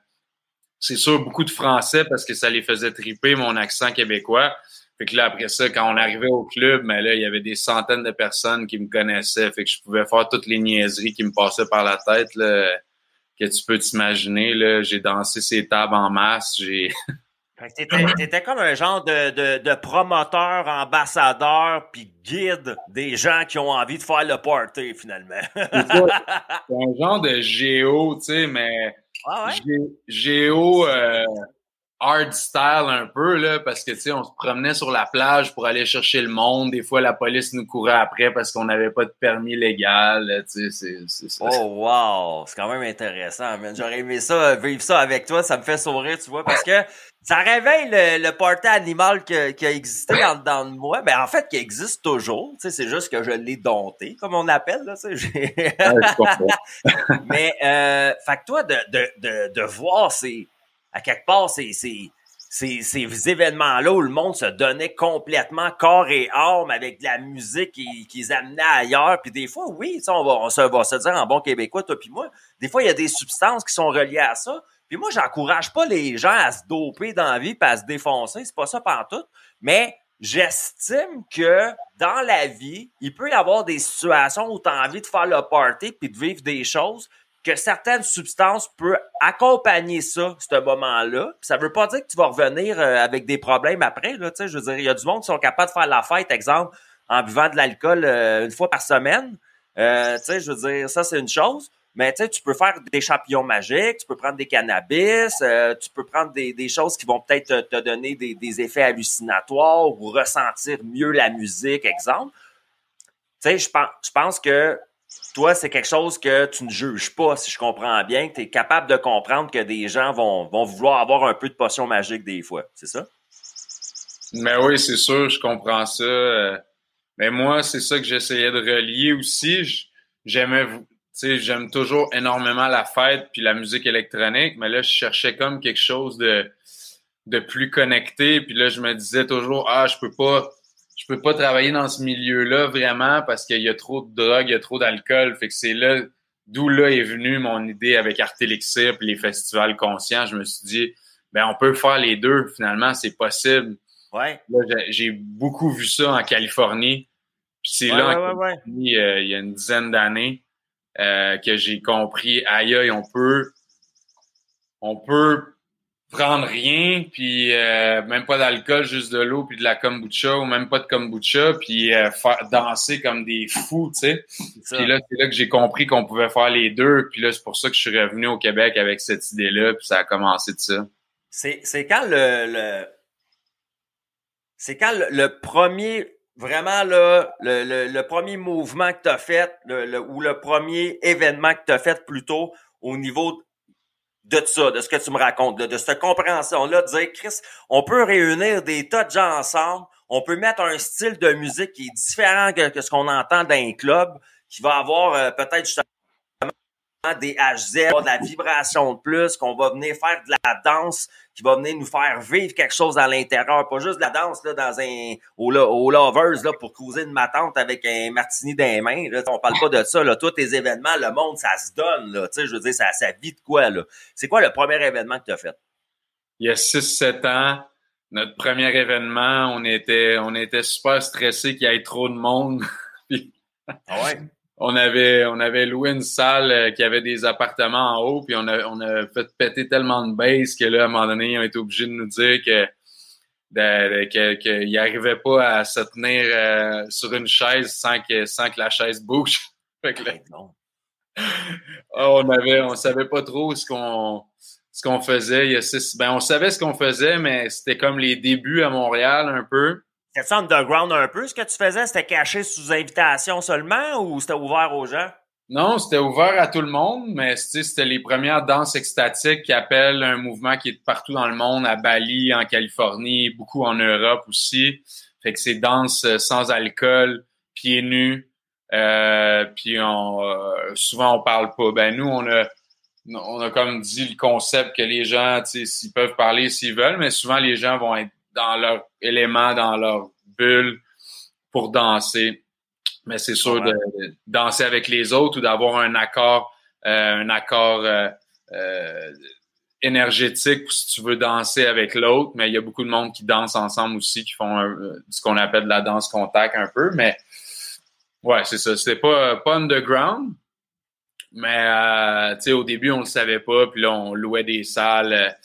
c'est sûr, beaucoup de Français parce que ça les faisait triper mon accent québécois. Fait que là, après ça, quand on arrivait au club, mais là, il y avait des centaines de personnes qui me connaissaient. Fait que je pouvais faire toutes les niaiseries qui me passaient par la tête, que tu peux t'imaginer. Là, j'ai dansé ces tables en masse. J'ai. T'étais, étais comme un genre de, de, de, promoteur, ambassadeur, puis guide des gens qui ont envie de faire le party, finalement. c'est un genre de géo, tu sais, mais ah ouais? géo, euh, hard style un peu, là, parce que, tu sais, on se promenait sur la plage pour aller chercher le monde. Des fois, la police nous courait après parce qu'on n'avait pas de permis légal, tu sais, c'est ça. Oh, wow! C'est quand même intéressant, J'aurais aimé ça, vivre ça avec toi. Ça me fait sourire, tu vois, parce que ça réveille le, le animal qui a existé en dedans de moi. Ben, en fait, qui existe toujours. Tu sais, c'est juste que je l'ai dompté, comme on appelle, là, tu sais. Mais, euh, fait que toi, de, de, de, de voir ces à quelque part, ces, ces événements-là où le monde se donnait complètement corps et âme avec de la musique qu'ils qui amenaient ailleurs. Puis des fois, oui, on va, on se, va se dire en bon québécois, toi puis moi, des fois, il y a des substances qui sont reliées à ça. Puis moi, j'encourage pas les gens à se doper dans la vie et à se défoncer. C'est pas ça tout. Mais j'estime que dans la vie, il peut y avoir des situations où tu as envie de faire le party puis de vivre des choses que certaines substances peuvent accompagner ça, ce moment-là. Ça veut pas dire que tu vas revenir euh, avec des problèmes après. Je veux dire, il y a du monde qui sont capables de faire la fête, exemple, en buvant de l'alcool euh, une fois par semaine. Euh, je veux dire, ça, c'est une chose. Mais tu peux faire des champignons magiques, tu peux prendre des cannabis, tu peux prendre des, choses qui vont peut-être te, donner des, effets hallucinatoires ou ressentir mieux la musique, exemple. Je pense que toi, c'est quelque chose que tu ne juges pas, si je comprends bien, tu es capable de comprendre que des gens vont, vouloir avoir un peu de potion magique des fois, c'est ça? Mais oui, c'est sûr, je comprends ça. Euh, mais moi, c'est ça que j'essayais de relier aussi. J'aimais, tu j'aime toujours énormément la fête puis la musique électronique, mais là, je cherchais comme quelque chose de, de plus connecté. Puis là, je me disais toujours, ah, je peux pas je peux pas travailler dans ce milieu-là vraiment parce qu'il y a trop de drogue, il y a trop d'alcool. Fait que c'est là, d'où là est venue mon idée avec Artélixir et les festivals conscients. Je me suis dit, ben on peut faire les deux. Finalement, c'est possible. Ouais. j'ai beaucoup vu ça en Californie. Puis c'est là, euh, il y a une dizaine d'années, euh, que j'ai compris, aïe, aïe, on peut, on peut prendre rien, puis euh, même pas d'alcool, juste de l'eau, puis de la kombucha, ou même pas de kombucha, puis euh, faire, danser comme des fous, tu sais. Puis là, c'est là que j'ai compris qu'on pouvait faire les deux, puis là, c'est pour ça que je suis revenu au Québec avec cette idée-là, puis ça a commencé de ça. C'est, c'est quand le, le... c'est quand le, premier vraiment là, le, le, le, premier mouvement que tu as fait, le, ou le premier événement que tu as fait plutôt au niveau de ça, de ce que tu me racontes, de cette compréhension-là, de dire, Chris, on peut réunir des tas de gens ensemble, on peut mettre un style de musique qui est différent que, ce qu'on entend dans un club, qui va avoir euh, peut-être justement des HZ, de la vibration de plus, qu'on va venir faire de la danse, qui va venir nous faire vivre quelque chose à l'intérieur, pas juste de la danse là, dans un au, au lovers là, pour cruiser une matante avec un martini dans les mains. Là, on parle pas de ça. Là. Tous tes événements, le monde, ça se donne. Là, je veux dire, ça, ça vit de quoi? là? C'est quoi le premier événement que tu as fait? Il y a 6-7 ans, notre premier événement, on était, on était super stressé qu'il y ait trop de monde. ah ouais? On avait, on avait loué une salle euh, qui avait des appartements en haut, puis on a, on a fait péter tellement de base que là, à un moment donné, ils ont été obligés de nous dire que qu'il n'arrivait pas à se tenir euh, sur une chaise sans que, sans que la chaise bouge. fait que non. Ah, on avait, on savait pas trop ce qu'on ce qu'on faisait. Il y a six, ben on savait ce qu'on faisait, mais c'était comme les débuts à Montréal un peu. C'était underground un peu ce que tu faisais? C'était caché sous invitation seulement ou c'était ouvert aux gens? Non, c'était ouvert à tout le monde, mais c'était les premières danses extatiques qui appellent un mouvement qui est partout dans le monde, à Bali, en Californie, beaucoup en Europe aussi. Fait que c'est danse euh, sans alcool, pieds nus, euh, puis on, euh, souvent on parle pas. Ben nous, on a, on a comme dit le concept que les gens, s'ils peuvent parler s'ils veulent, mais souvent les gens vont être dans leur élément, dans leur bulle pour danser. Mais c'est sûr de, danser avec les autres ou d'avoir un accord, euh, un accord euh, euh, énergétique si tu veux danser avec l'autre. Mais il y a beaucoup de monde qui danse ensemble aussi, qui font ce qu'on appelle de la danse contact un peu. Mais ouais, c'est ça. C'était pas, pas underground. Mais tu sais, au début, on le savait pas. Puis là, on louait des salles.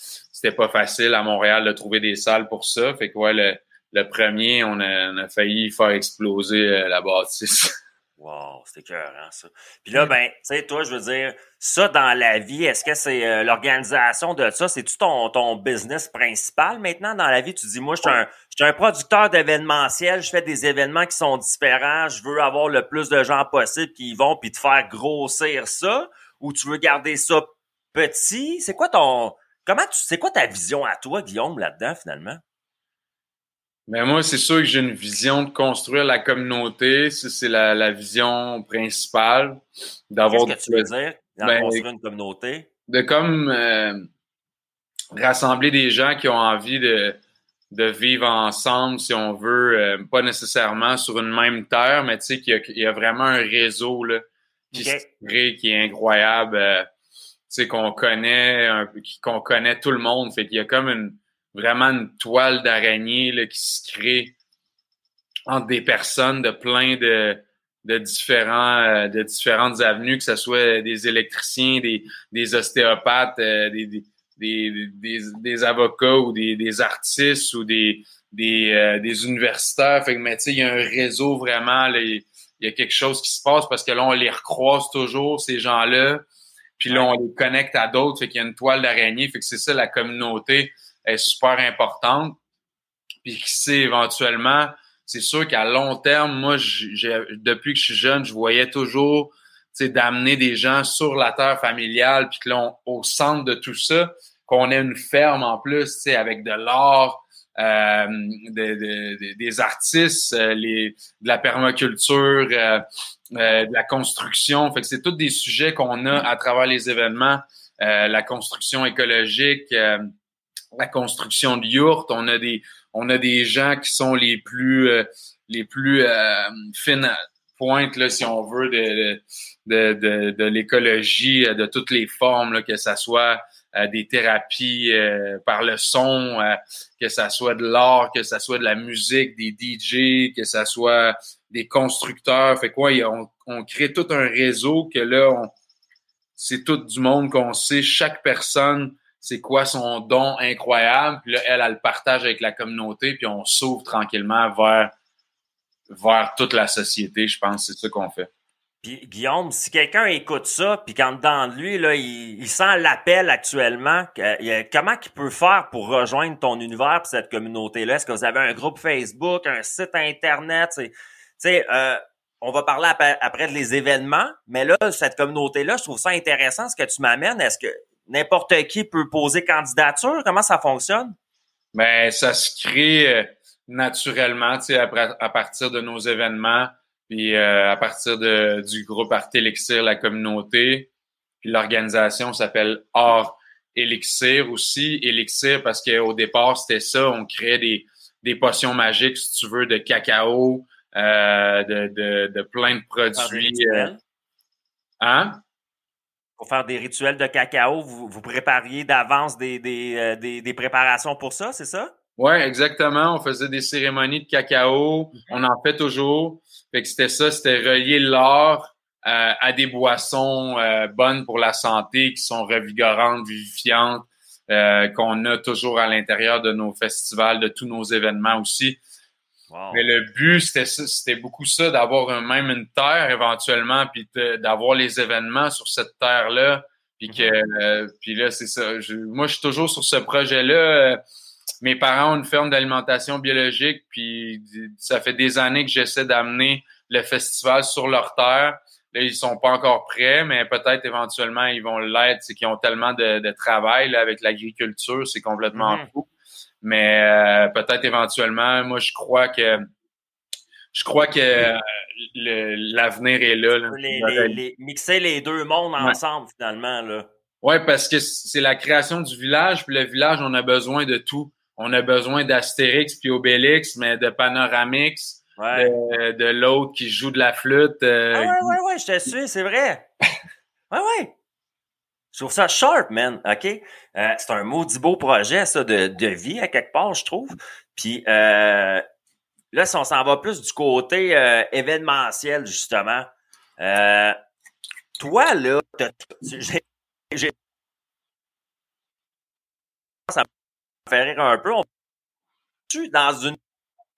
C'était pas facile à Montréal de trouver des salles pour ça. Fait que ouais, le, le premier, on a, failli faire exploser euh, la bâtisse. Wow, c'était écœurant, ça. Puis là, ben, tu sais, toi, je veux dire, ça dans la vie, est-ce que c'est euh, l'organisation de ça? C'est-tu ton, ton business principal maintenant dans la vie? Tu dis, moi, je suis un, un producteur d'événementiel, je fais des événements qui sont différents, je veux avoir le plus de gens possible qui y vont, puis te faire grossir ça, ou tu veux garder ça petit? C'est quoi ton. Comment tu. C'est quoi ta vision à toi, Guillaume, là-dedans, finalement? Mais moi, c'est sûr que j'ai une vision de construire la communauté. C'est la, la, vision principale. D'avoir Qu'est-ce que tu veux dire? De ben, construire une communauté? De comme euh, rassembler des gens qui ont envie de, de vivre ensemble, si on veut, euh, pas nécessairement sur une même terre, mais tu sais qu'il y, y, a vraiment un réseau là, qui, qui est incroyable, euh, sais, qu'on connaît, qu'on connaît tout le monde. Fait qu'il y a comme une vraiment une toile d'araignée qui se crée entre des personnes de plein de, de différents euh, de différentes avenues, que ce soit des électriciens, des, des ostéopathes, euh, des, des, des, des, avocats ou des, des artistes ou des, des, euh, des universitaires. Fait que, mais tu sais, il y a un réseau vraiment, il y a quelque chose qui se passe parce que là, on les recroise toujours, ces gens-là. Puis là, on les connecte à d'autres. Fait qu'il y a une toile d'araignée. Fait que c'est ça la communauté est super importante. Puis qui sait éventuellement, c'est sûr qu'à long terme, moi, depuis que je suis jeune, je voyais toujours d'amener des gens sur la terre familiale, puis que là, au centre de tout ça, qu'on ait une ferme en plus, avec de l'art, euh, des artistes, euh, les, de la permaculture, euh, euh, de la construction. Fait que c'est tous des sujets qu'on a à travers les événements, la construction écologique, la construction de yurts. On a des, on a des gens qui sont les plus, euh, les plus euh, fines pointes, là, si on veut, de, de, de, de l'écologie, euh, de toutes les formes, là, que ça soit euh, des thérapies par le son, que ça soit de l'art, que ça soit de la musique, des DJ, que ça soit des constructeurs. Fait quoi, on, on crée tout un réseau que là, on, c'est tout du monde qu'on sait. Chaque personne c'est quoi son don incroyable. Puis là, elle, elle le partage avec la communauté, puis on s'ouvre tranquillement vers, vers toute la société. Je pense c'est ça qu'on fait. Puis Guillaume, si quelqu'un écoute ça, puis qu'en dedans de lui, là, il, sent l'appel actuellement, comment il peut faire pour rejoindre ton univers et cette communauté-là? Est-ce que vous avez un groupe Facebook, un site Internet? Tu sais, euh, on va parler après, après des événements, mais là, cette communauté-là, je trouve ça intéressant ce que tu m'amènes. Est-ce que n'importe qui peut poser candidature? Comment ça fonctionne? Ben, ça se crée euh, naturellement, tu sais, à, partir de nos événements, puis euh, à partir de, du groupe Art Elixir, la communauté. Puis l'organisation s'appelle Art Elixir aussi. Elixir parce qu'au départ, c'était ça, on créait des, des potions magiques, si tu veux, de cacao, euh, de, de, de, plein de produits. hein? pour faire des rituels de cacao, vous, vous prépariez d'avance des, des, euh, des, des, préparations pour ça, c'est ça? Oui, exactement. On faisait des cérémonies de cacao. On en fait toujours. Fait que c'était ça, c'était relier l'art euh, à des boissons euh, bonnes pour la santé, qui sont revigorantes, vivifiantes, qu'on a toujours à l'intérieur de nos festivals, de tous nos événements aussi. Mais le but, c'était c'était beaucoup ça, d'avoir même une terre éventuellement, puis d'avoir les événements sur cette terre-là. Puis que mhm. euh, puis là, c'est ça. moi, je suis toujours sur ce projet-là. Mes parents ont une ferme d'alimentation biologique, puis ça fait des années que j'essaie d'amener le festival sur leur terre Là, ils sont pas encore prêts, mais peut-être éventuellement ils vont l'être. C'est qu'ils ont tellement de, de travail là, avec l'agriculture, c'est complètement Mhm. fou. Mais euh, peut-être éventuellement, moi je crois que je crois que euh, l'avenir est là. là. Les, les- les- mixer les deux mondes ensemble, finalement, là. Oui, parce que c'est la création du village, puis le village, on a besoin de tout. On a besoin d'Astérix puis Obélix, mais de Panoramix, Ouais. de, de l'autre qui joue de la flûte. euh, Ah ouais, ouais, ouais, je te suis, c'est vrai. Ouais, ouais. Je trouve ça sharp, man, OK? Euh, c'est un maudit beau projet, ça, de, de vie, à quelque part, je trouve. Puis euh, là, si on s'en va plus du côté euh, événementiel, justement, euh, toi, là, t'as- j'ai- j'ai- ça me fait rire un peu. On tu dans une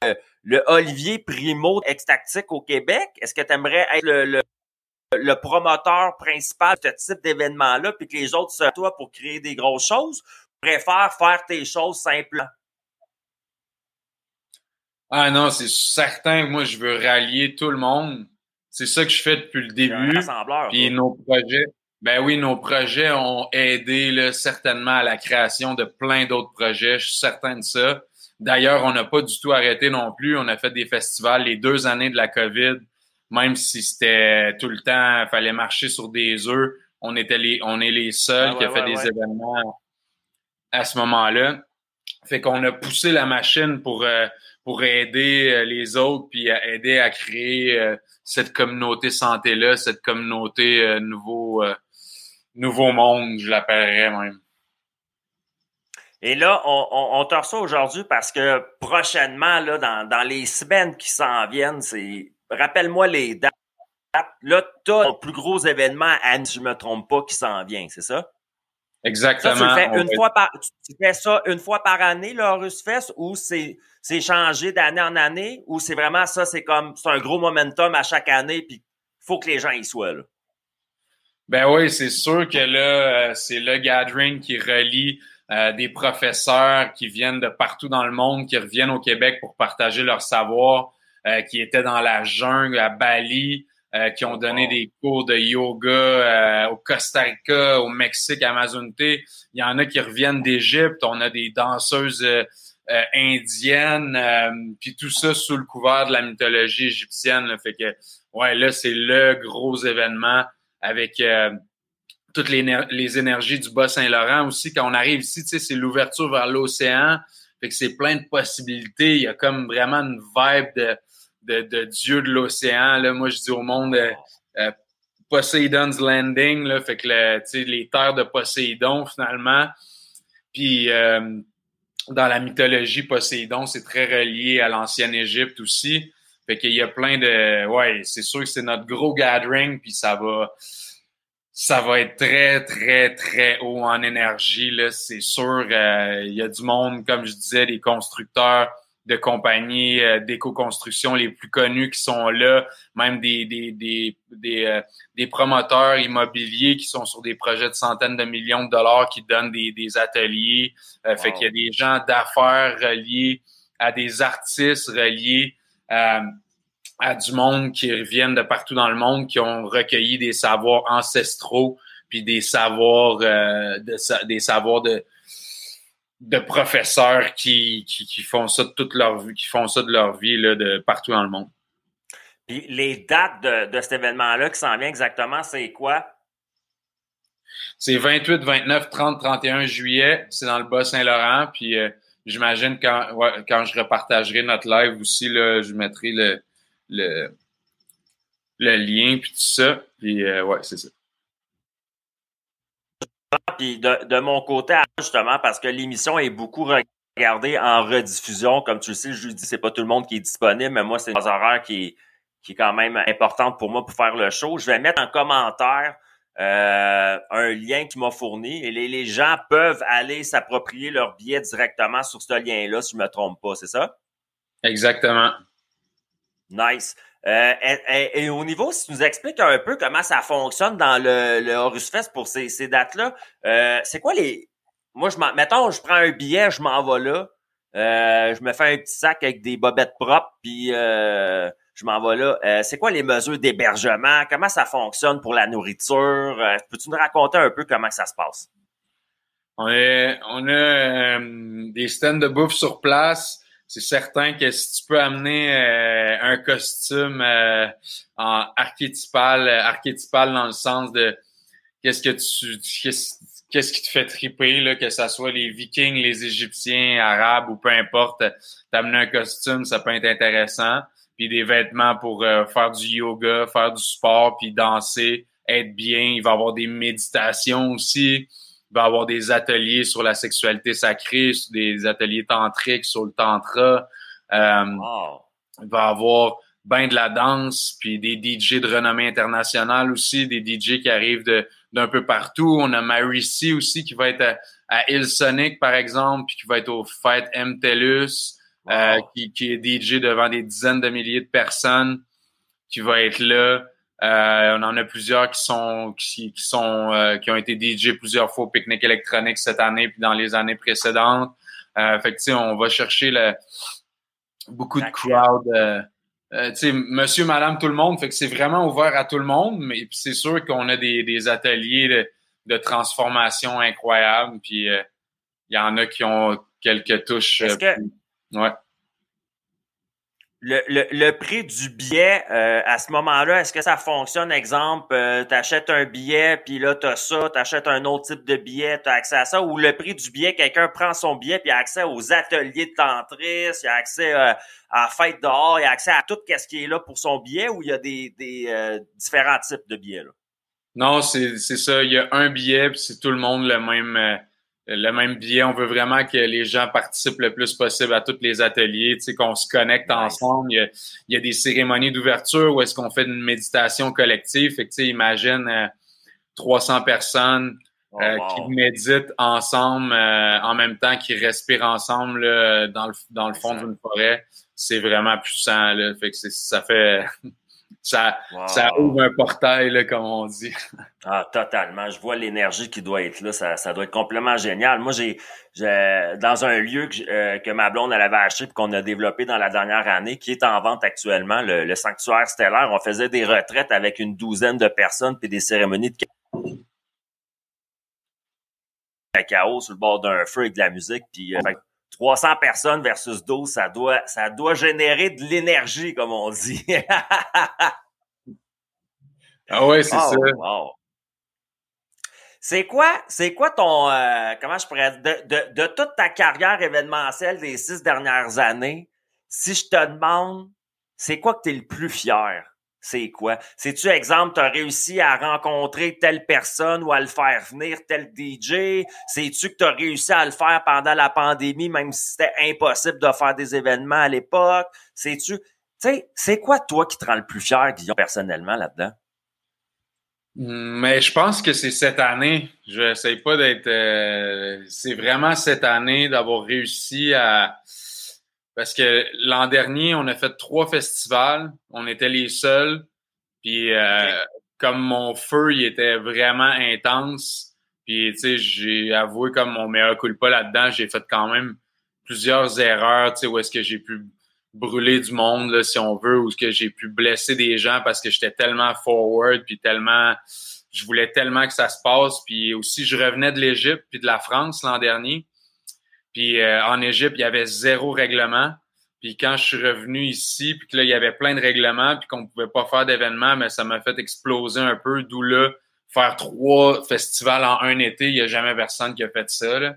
euh, le Olivier Primo ex-tactique au Québec? Est-ce que tu aimerais être le, le, le promoteur principal de ce type d'événement-là, puis que les autres sont toi pour créer des grosses choses? Tu préfères faire tes choses simplement? Ah non, c'est certain que moi, je veux rallier tout le monde. C'est ça que je fais depuis le début. Puis nos projets, ben oui, nos projets ont aidé là, certainement à la création de plein d'autres projets. Je suis certain de ça. D'ailleurs, on n'a pas du tout arrêté non plus. On a fait des festivals les deux années de la COVID, même si c'était tout le temps, fallait marcher sur des œufs. On était les, on est les seuls Ah ouais, qui a fait ouais, des ouais. événements à ce moment-là. Fait qu'on a poussé la machine pour euh, pour aider euh, les autres puis à aider à créer euh, cette communauté santé là, cette communauté nouveau nouveau monde, je l'appellerais même. Et là, on, on, on te reçoit aujourd'hui parce que prochainement, là, dans, dans les semaines qui s'en viennent, c'est. Rappelle-moi les dates. Là, tu as ton plus gros événement à Nice, si je me trompe pas, qui s'en vient, c'est ça? Exactement. Ça, tu fais une fois par. Tu fais ça une fois par année, le Horus Fest, ou c'est c'est changé d'année en année, ou c'est vraiment ça, c'est comme c'est un gros momentum à chaque année, puis faut que les gens y soient là? Ben oui, c'est sûr que là, euh, c'est le gathering qui relie euh, des professeurs qui viennent de partout dans le monde, qui reviennent au Québec pour partager leur savoir, euh, qui étaient dans la jungle à Bali, euh, qui ont donné Wow. des cours de yoga euh, au Costa Rica, au Mexique, à Amazonite. Il y en a qui reviennent d'Égypte. On a des danseuses euh, indiennes, euh, puis tout ça sous le couvert de la mythologie égyptienne. là. Fait que, ouais, là, c'est le gros événement avec euh, toutes les, éner- les énergies du Bas-Saint-Laurent aussi. Quand on arrive ici, c'est l'ouverture vers l'océan. Fait que c'est plein de possibilités. Il y a comme vraiment une vibe de, dieu de l'océan. Moi, je dis au monde euh, euh, Poseidon's Landing. Fait que les terres de Poséidon, finalement. Puis dans la mythologie, Poséidon, c'est très relié à l'ancienne Égypte aussi. Fait qu'il y a plein de. Ouais, c'est sûr que c'est notre gros gathering, puis ça va. Ça va être très, très, très haut en énergie. Là, c'est sûr. euh, Il y a du monde, comme je disais, des constructeurs de compagnies euh, d'éco-construction les plus connus qui sont là, même des, des, des, des, euh, des promoteurs immobiliers qui sont sur des projets de centaines de millions de dollars qui donnent des, des ateliers. Euh, Fait Wow. qu'il y a des gens d'affaires reliés à des artistes reliés à du monde qui reviennent de partout dans le monde, qui ont recueilli des savoirs ancestraux, puis des savoirs euh, de des savoirs de de professeurs qui, qui, qui font ça de toute leur vie, qui font ça de leur vie là, de partout dans le monde. Puis les dates de, de cet événement-là qui s'en vient exactement, c'est quoi? C'est 28, 29, 30, 31 juillet. C'est dans le Bas-Saint-Laurent. Puis euh, j'imagine quand, ouais, quand je repartagerai notre live aussi, là, je mettrai le, le, le lien puis tout ça. Puis euh, ouais, c'est ça. Puis de, de mon côté, justement, parce que l'émission est beaucoup regardée en rediffusion. Comme tu le sais, le jeudi, c'est pas tout le monde qui est disponible, mais moi, c'est une horaire qui qui est quand même importante pour moi pour faire le show. Je vais mettre en commentaire euh, un lien qui m'a fourni et les, les gens peuvent aller s'approprier leur billet directement sur ce lien-là, si je me trompe pas, c'est ça? Exactement. Nice. Euh, et, et- et au niveau, si tu nous expliques un peu comment ça fonctionne dans le, le Horus Fest pour ces, ces dates-là, euh, c'est quoi les. Moi, je m'en. Mettons, je prends un billet, je m'en vais là. Euh, je me fais un petit sac avec des bobettes propres, puis euh, je m'en vais là. Euh, c'est quoi les mesures d'hébergement? Comment ça fonctionne pour la nourriture? Euh, peux-tu nous raconter un peu comment ça se passe? On, est, a des stands de bouffe sur place. C'est certain que si tu peux amener un costume en archétypal, archétypal dans le sens de qu'est-ce que tu qu'est-ce qui te fait triper, là, que ce soit les Vikings, les Égyptiens, Arabes ou peu importe, t'amener un costume, ça peut être intéressant. Puis des vêtements pour euh, faire du yoga, faire du sport, puis danser, être bien. Il va y avoir des méditations aussi. Il va y avoir des ateliers sur la sexualité sacrée, des ateliers tantriques sur le tantra. Euh, Il va y avoir ben de la danse, puis des DJ de renommée internationale aussi, des DJ qui arrivent de d'un peu partout. On a Mary C aussi qui va être à, à Hillsonic, par exemple, puis qui va être au Fête MTELUS, euh, qui, qui, est DJ devant des dizaines de milliers de personnes, qui va être là. Euh, on en a plusieurs qui sont qui, qui sont euh, qui ont été DJ plusieurs fois au pique-nique électronique cette année puis dans les années précédentes. Euh, fait que on va chercher le, beaucoup de crowd. Euh, euh, monsieur, madame, tout le monde. Fait que c'est vraiment ouvert à tout le monde, mais c'est sûr qu'on a des, des ateliers de, de, transformation incroyables, puis il y en a qui ont quelques touches. Est-ce que, ouais le, le, le, prix du billet, euh, à ce moment-là, est-ce que ça fonctionne? Exemple, euh, tu achètes un billet, puis là, tu as ça, tu achètes un autre type de billet, tu as accès à ça, ou le prix du billet, quelqu'un prend son billet, puis a accès aux ateliers de tantris, il a accès euh, à la fête dehors, il a accès à tout ce qui est là pour son billet, ou il y a des, des différents types de billets? Là? Non, c'est ça. Il y a un billet, puis c'est tout le monde le même le même biais. On veut vraiment que les gens participent le plus possible à tous les ateliers, tu sais, qu'on se connecte ensemble. Il y a, des cérémonies d'ouverture où est-ce qu'on fait une méditation collective. Fait que, tu sais, imagine 300 euh, personnes oh, euh, qui méditent ensemble euh, en même temps, qui respirent ensemble dans, le, dans le fond d'une forêt. C'est vraiment puissant. Là. Fait que ça fait ça, ça ouvre un portail, là, comme on dit. Ah, totalement. Je vois l'énergie qui doit être là. Ça, ça doit être complètement génial. Moi, j'ai, dans un lieu que, euh, que ma blonde elle avait acheté et qu'on a développé dans la dernière année, qui est en vente actuellement, le, sanctuaire stellaire. On faisait des retraites avec une douzaine de personnes puis des cérémonies de cacao sur le bord d'un feu avec de la musique. Puis, 300 euh, personnes versus 12, ça doit, ça doit générer de l'énergie, comme on dit. ah ouais, c'est ça. C'est quoi, c'est quoi ton, euh, comment je pourrais, de, de, de toute ta carrière événementielle des six dernières années, si je te demande, c'est quoi que tu es le plus fier? C'est quoi? C'est-tu, exemple, tu as réussi à rencontrer telle personne ou à le faire venir tel DJ? C'est-tu que tu as réussi à le faire pendant la pandémie, même si c'était impossible de faire des événements à l'époque? C'est-tu, tu sais, c'est quoi toi qui te rend le plus fier, Guillaume, personnellement, là-dedans? Mais je pense que c'est cette année. Je n'essaie pas d'être. Euh, c'est vraiment cette année d'avoir réussi à. Parce que l'an dernier, on a fait trois festivals. On était les seuls. Puis euh, comme mon feu, il était vraiment intense. Puis tu sais, j'ai avoué comme mon meilleur coup pas là-dedans. J'ai fait quand même plusieurs erreurs. Tu sais, où est-ce que j'ai pu brûler du monde, là, si on veut, ou que j'ai pu blesser des gens parce que j'étais tellement forward, puis tellement, je voulais tellement que ça se passe. Puis aussi, je revenais de l'Égypte puis de la France l'an dernier. Puis euh, en Égypte, il y avait zéro règlement. Puis quand je suis revenu ici, puis que là, il y avait plein de règlements, puis qu'on pouvait pas faire d'événements, mais ça m'a fait exploser un peu. D'où là, faire trois festivals en un été, il y a jamais personne qui a fait ça. Là.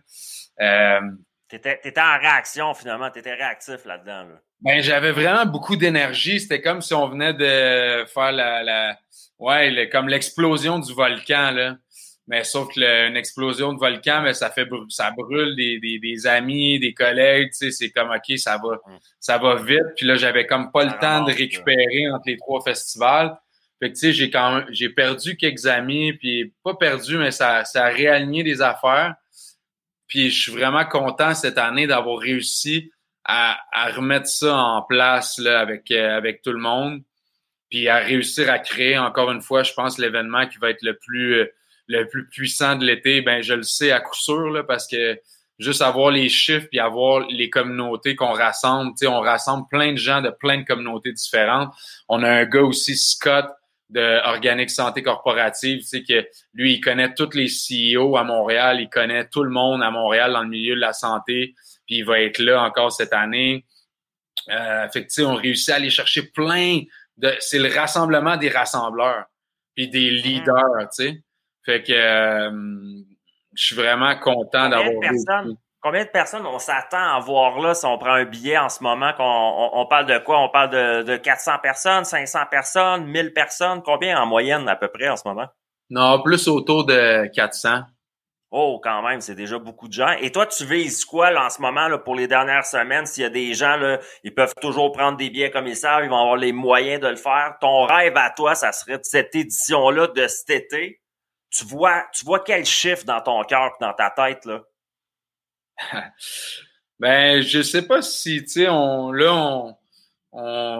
Euh, t'étais, étais en réaction finalement, t'étais réactif là-dedans. Là. Ben, j'avais vraiment beaucoup d'énergie. C'était comme si on venait de faire la, la ouais, comme l'explosion du volcan, là. Mais sauf que une explosion de volcan, mais ça fait ça brûle des, des, des amis, des collègues, tu sais, c'est comme OK, ça va, ça va vite. Puis là, j'avais comme pas le temps de récupérer entre les trois festivals. Fait que tu sais, j'ai quand j'ai perdu quelques amis, puis pas perdu, mais ça, ça a réaligné des affaires. Puis je suis vraiment content cette année d'avoir réussi à, à, remettre ça en place là, avec, euh, avec tout le monde, puis à réussir à créer, encore une fois, je pense, l'événement qui va être le plus, euh, le plus puissant de l'été, ben je le sais à coup sûr, là, parce que juste avoir les chiffres puis avoir les communautés qu'on rassemble. Tu sais, on rassemble plein de gens de plein de communautés différentes. On a un gars aussi, Scott, de Organic Santé Corporative, tu sais, que lui, il connaît tous les CEO à Montréal, il connaît tout le monde à Montréal dans le milieu de la santé, puis il va être là encore cette année. Euh, fait que, tu sais, on réussit à aller chercher plein de... C'est le rassemblement des rassembleurs, puis des leaders, tu sais. Fait que euh, je suis vraiment content d'avoir... Combien de personnes on s'attend à voir là si on prend un billet en ce moment? qu'on on, parle de quoi? On parle de, de 400 personnes, 500 personnes, 1000 personnes? Combien en moyenne à peu près en ce moment? Non, plus autour de 400. Oh, quand même, c'est déjà beaucoup de gens. Et toi, tu vises quoi là, en ce moment là, pour les dernières semaines? S'il y a des gens, là, ils peuvent toujours prendre des billets comme ils savent, ils vont avoir les moyens de le faire. Ton rêve à toi, ça serait cette édition-là de cet été? Tu vois, quel chiffre dans ton cœur dans ta tête, là? ben, je sais pas si, tu sais, on, là,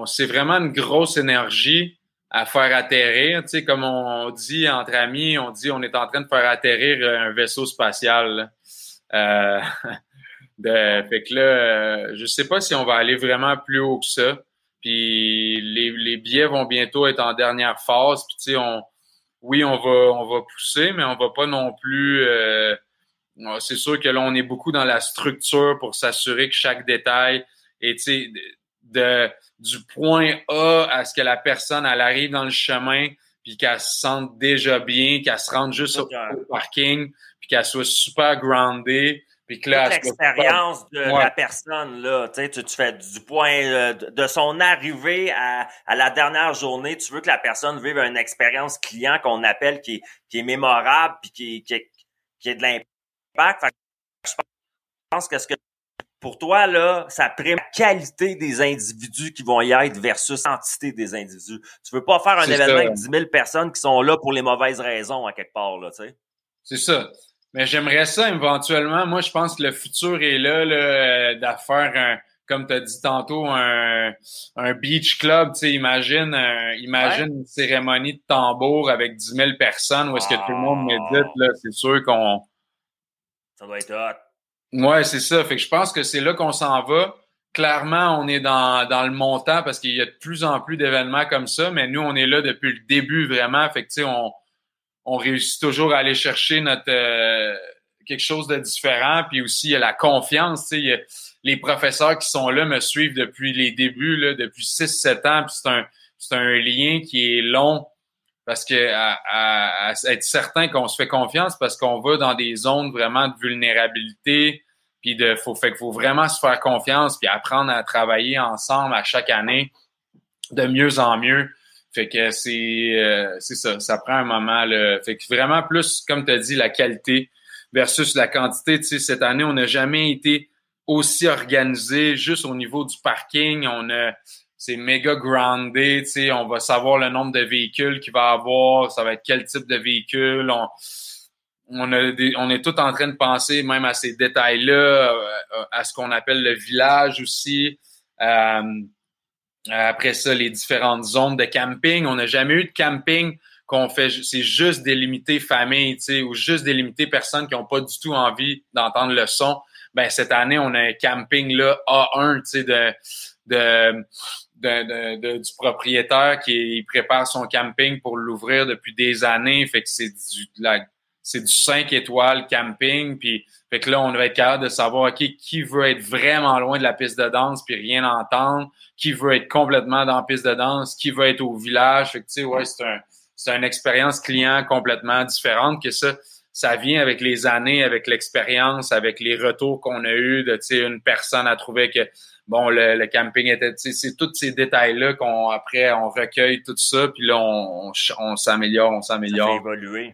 c'est vraiment une grosse énergie à faire atterrir. Tu sais, comme on dit entre amis, on dit on est en train de faire atterrir un vaisseau spatial. Euh, fait que là, je sais pas si on va aller vraiment plus haut que ça. Puis les, les billets vont bientôt être en dernière phase. Puis tu sais, oui, on va, on va pousser, mais on va pas non plus. Euh, c'est sûr que là, on est beaucoup dans la structure pour s'assurer que chaque détail est, de, du point A à ce que la personne, elle arrive dans le chemin, puis qu'elle se sente déjà bien, qu'elle se rende juste au, parking, puis qu'elle soit super groundée. Puis que là, l'expérience de la personne, là, tu, tu fais du point euh, de son arrivée à, à, la dernière journée, tu veux que la personne vive une expérience client qu'on appelle qui est, qui est mémorable puis qui, qui, qui est de l'impact je pense que ce que pour toi, là, ça prime la qualité des individus qui vont y être versus l'entité des individus. Tu veux pas faire un événement avec 10 000 personnes qui sont là pour les mauvaises raisons, à quelque part, là, tu sais. C'est ça. Mais j'aimerais ça éventuellement. Moi, je pense que le futur est là, là d'affaire un, comme tu as dit tantôt, un, un beach club. Tu sais, imagine, imagine une cérémonie de tambour avec 10 000 personnes où est-ce que tout le monde médite, là. C'est sûr qu'on ça doit être hot. Ouais, c'est ça. Fait que je pense que c'est là qu'on s'en va. Clairement, on est dans, dans le montant parce qu'il y a de plus en plus d'événements comme ça, mais nous, on est là depuis le début vraiment. Fait que, tu sais, on, on réussit toujours à aller chercher notre euh, quelque chose de différent. Puis aussi, il y a la confiance. Sais, les professeurs qui sont là me suivent depuis les débuts, là, depuis 6-7 ans. Puis c'est un, un lien qui est long parce que à, être certain qu'on se fait confiance parce qu'on va dans des zones vraiment de vulnérabilité puis de faut fait faut vraiment se faire confiance puis apprendre à travailler ensemble à chaque année de mieux en mieux fait que c'est euh, c'est ça. Ça prend un moment fait que vraiment plus comme tu as dit la qualité versus la quantité. Tu sais cette année on n'a jamais été aussi organisé juste au niveau du parking. On a c'est méga grounded, tu sais, on va savoir le nombre de véhicules qu'il va avoir, ça va être quel type de véhicule. On est tout en train de penser même à ces détails-là, euh, à ce qu'on appelle le village aussi. Euh, après ça, les différentes zones de camping. On n'a jamais eu de camping qu'on fait, c'est juste délimité famille, tu sais, ou juste délimité personnes qui n'ont pas du tout envie d'entendre le son. Ben, cette année, on a un camping là A1, tu sais, de, de de, du propriétaire qui prépare son camping pour l'ouvrir depuis des années. Fait que c'est du c'est du 5 étoiles camping. Puis fait que là, on va être capable de savoir OK, qui veut être vraiment loin de la piste de danse puis rien entendre, qui veut être complètement dans la piste de danse, qui veut être au village. Fait que tu sais, ouais, c'est un c'est une expérience client complètement différente que ça. Ça vient avec les années, avec l'expérience, avec les retours qu'on a eu de, tu sais, une personne a trouvé que bon, le, camping était, c'est tous ces détails-là qu'on, après, on recueille tout ça, puis là, on, on, s'améliore, on s'améliore. Ça évoluer.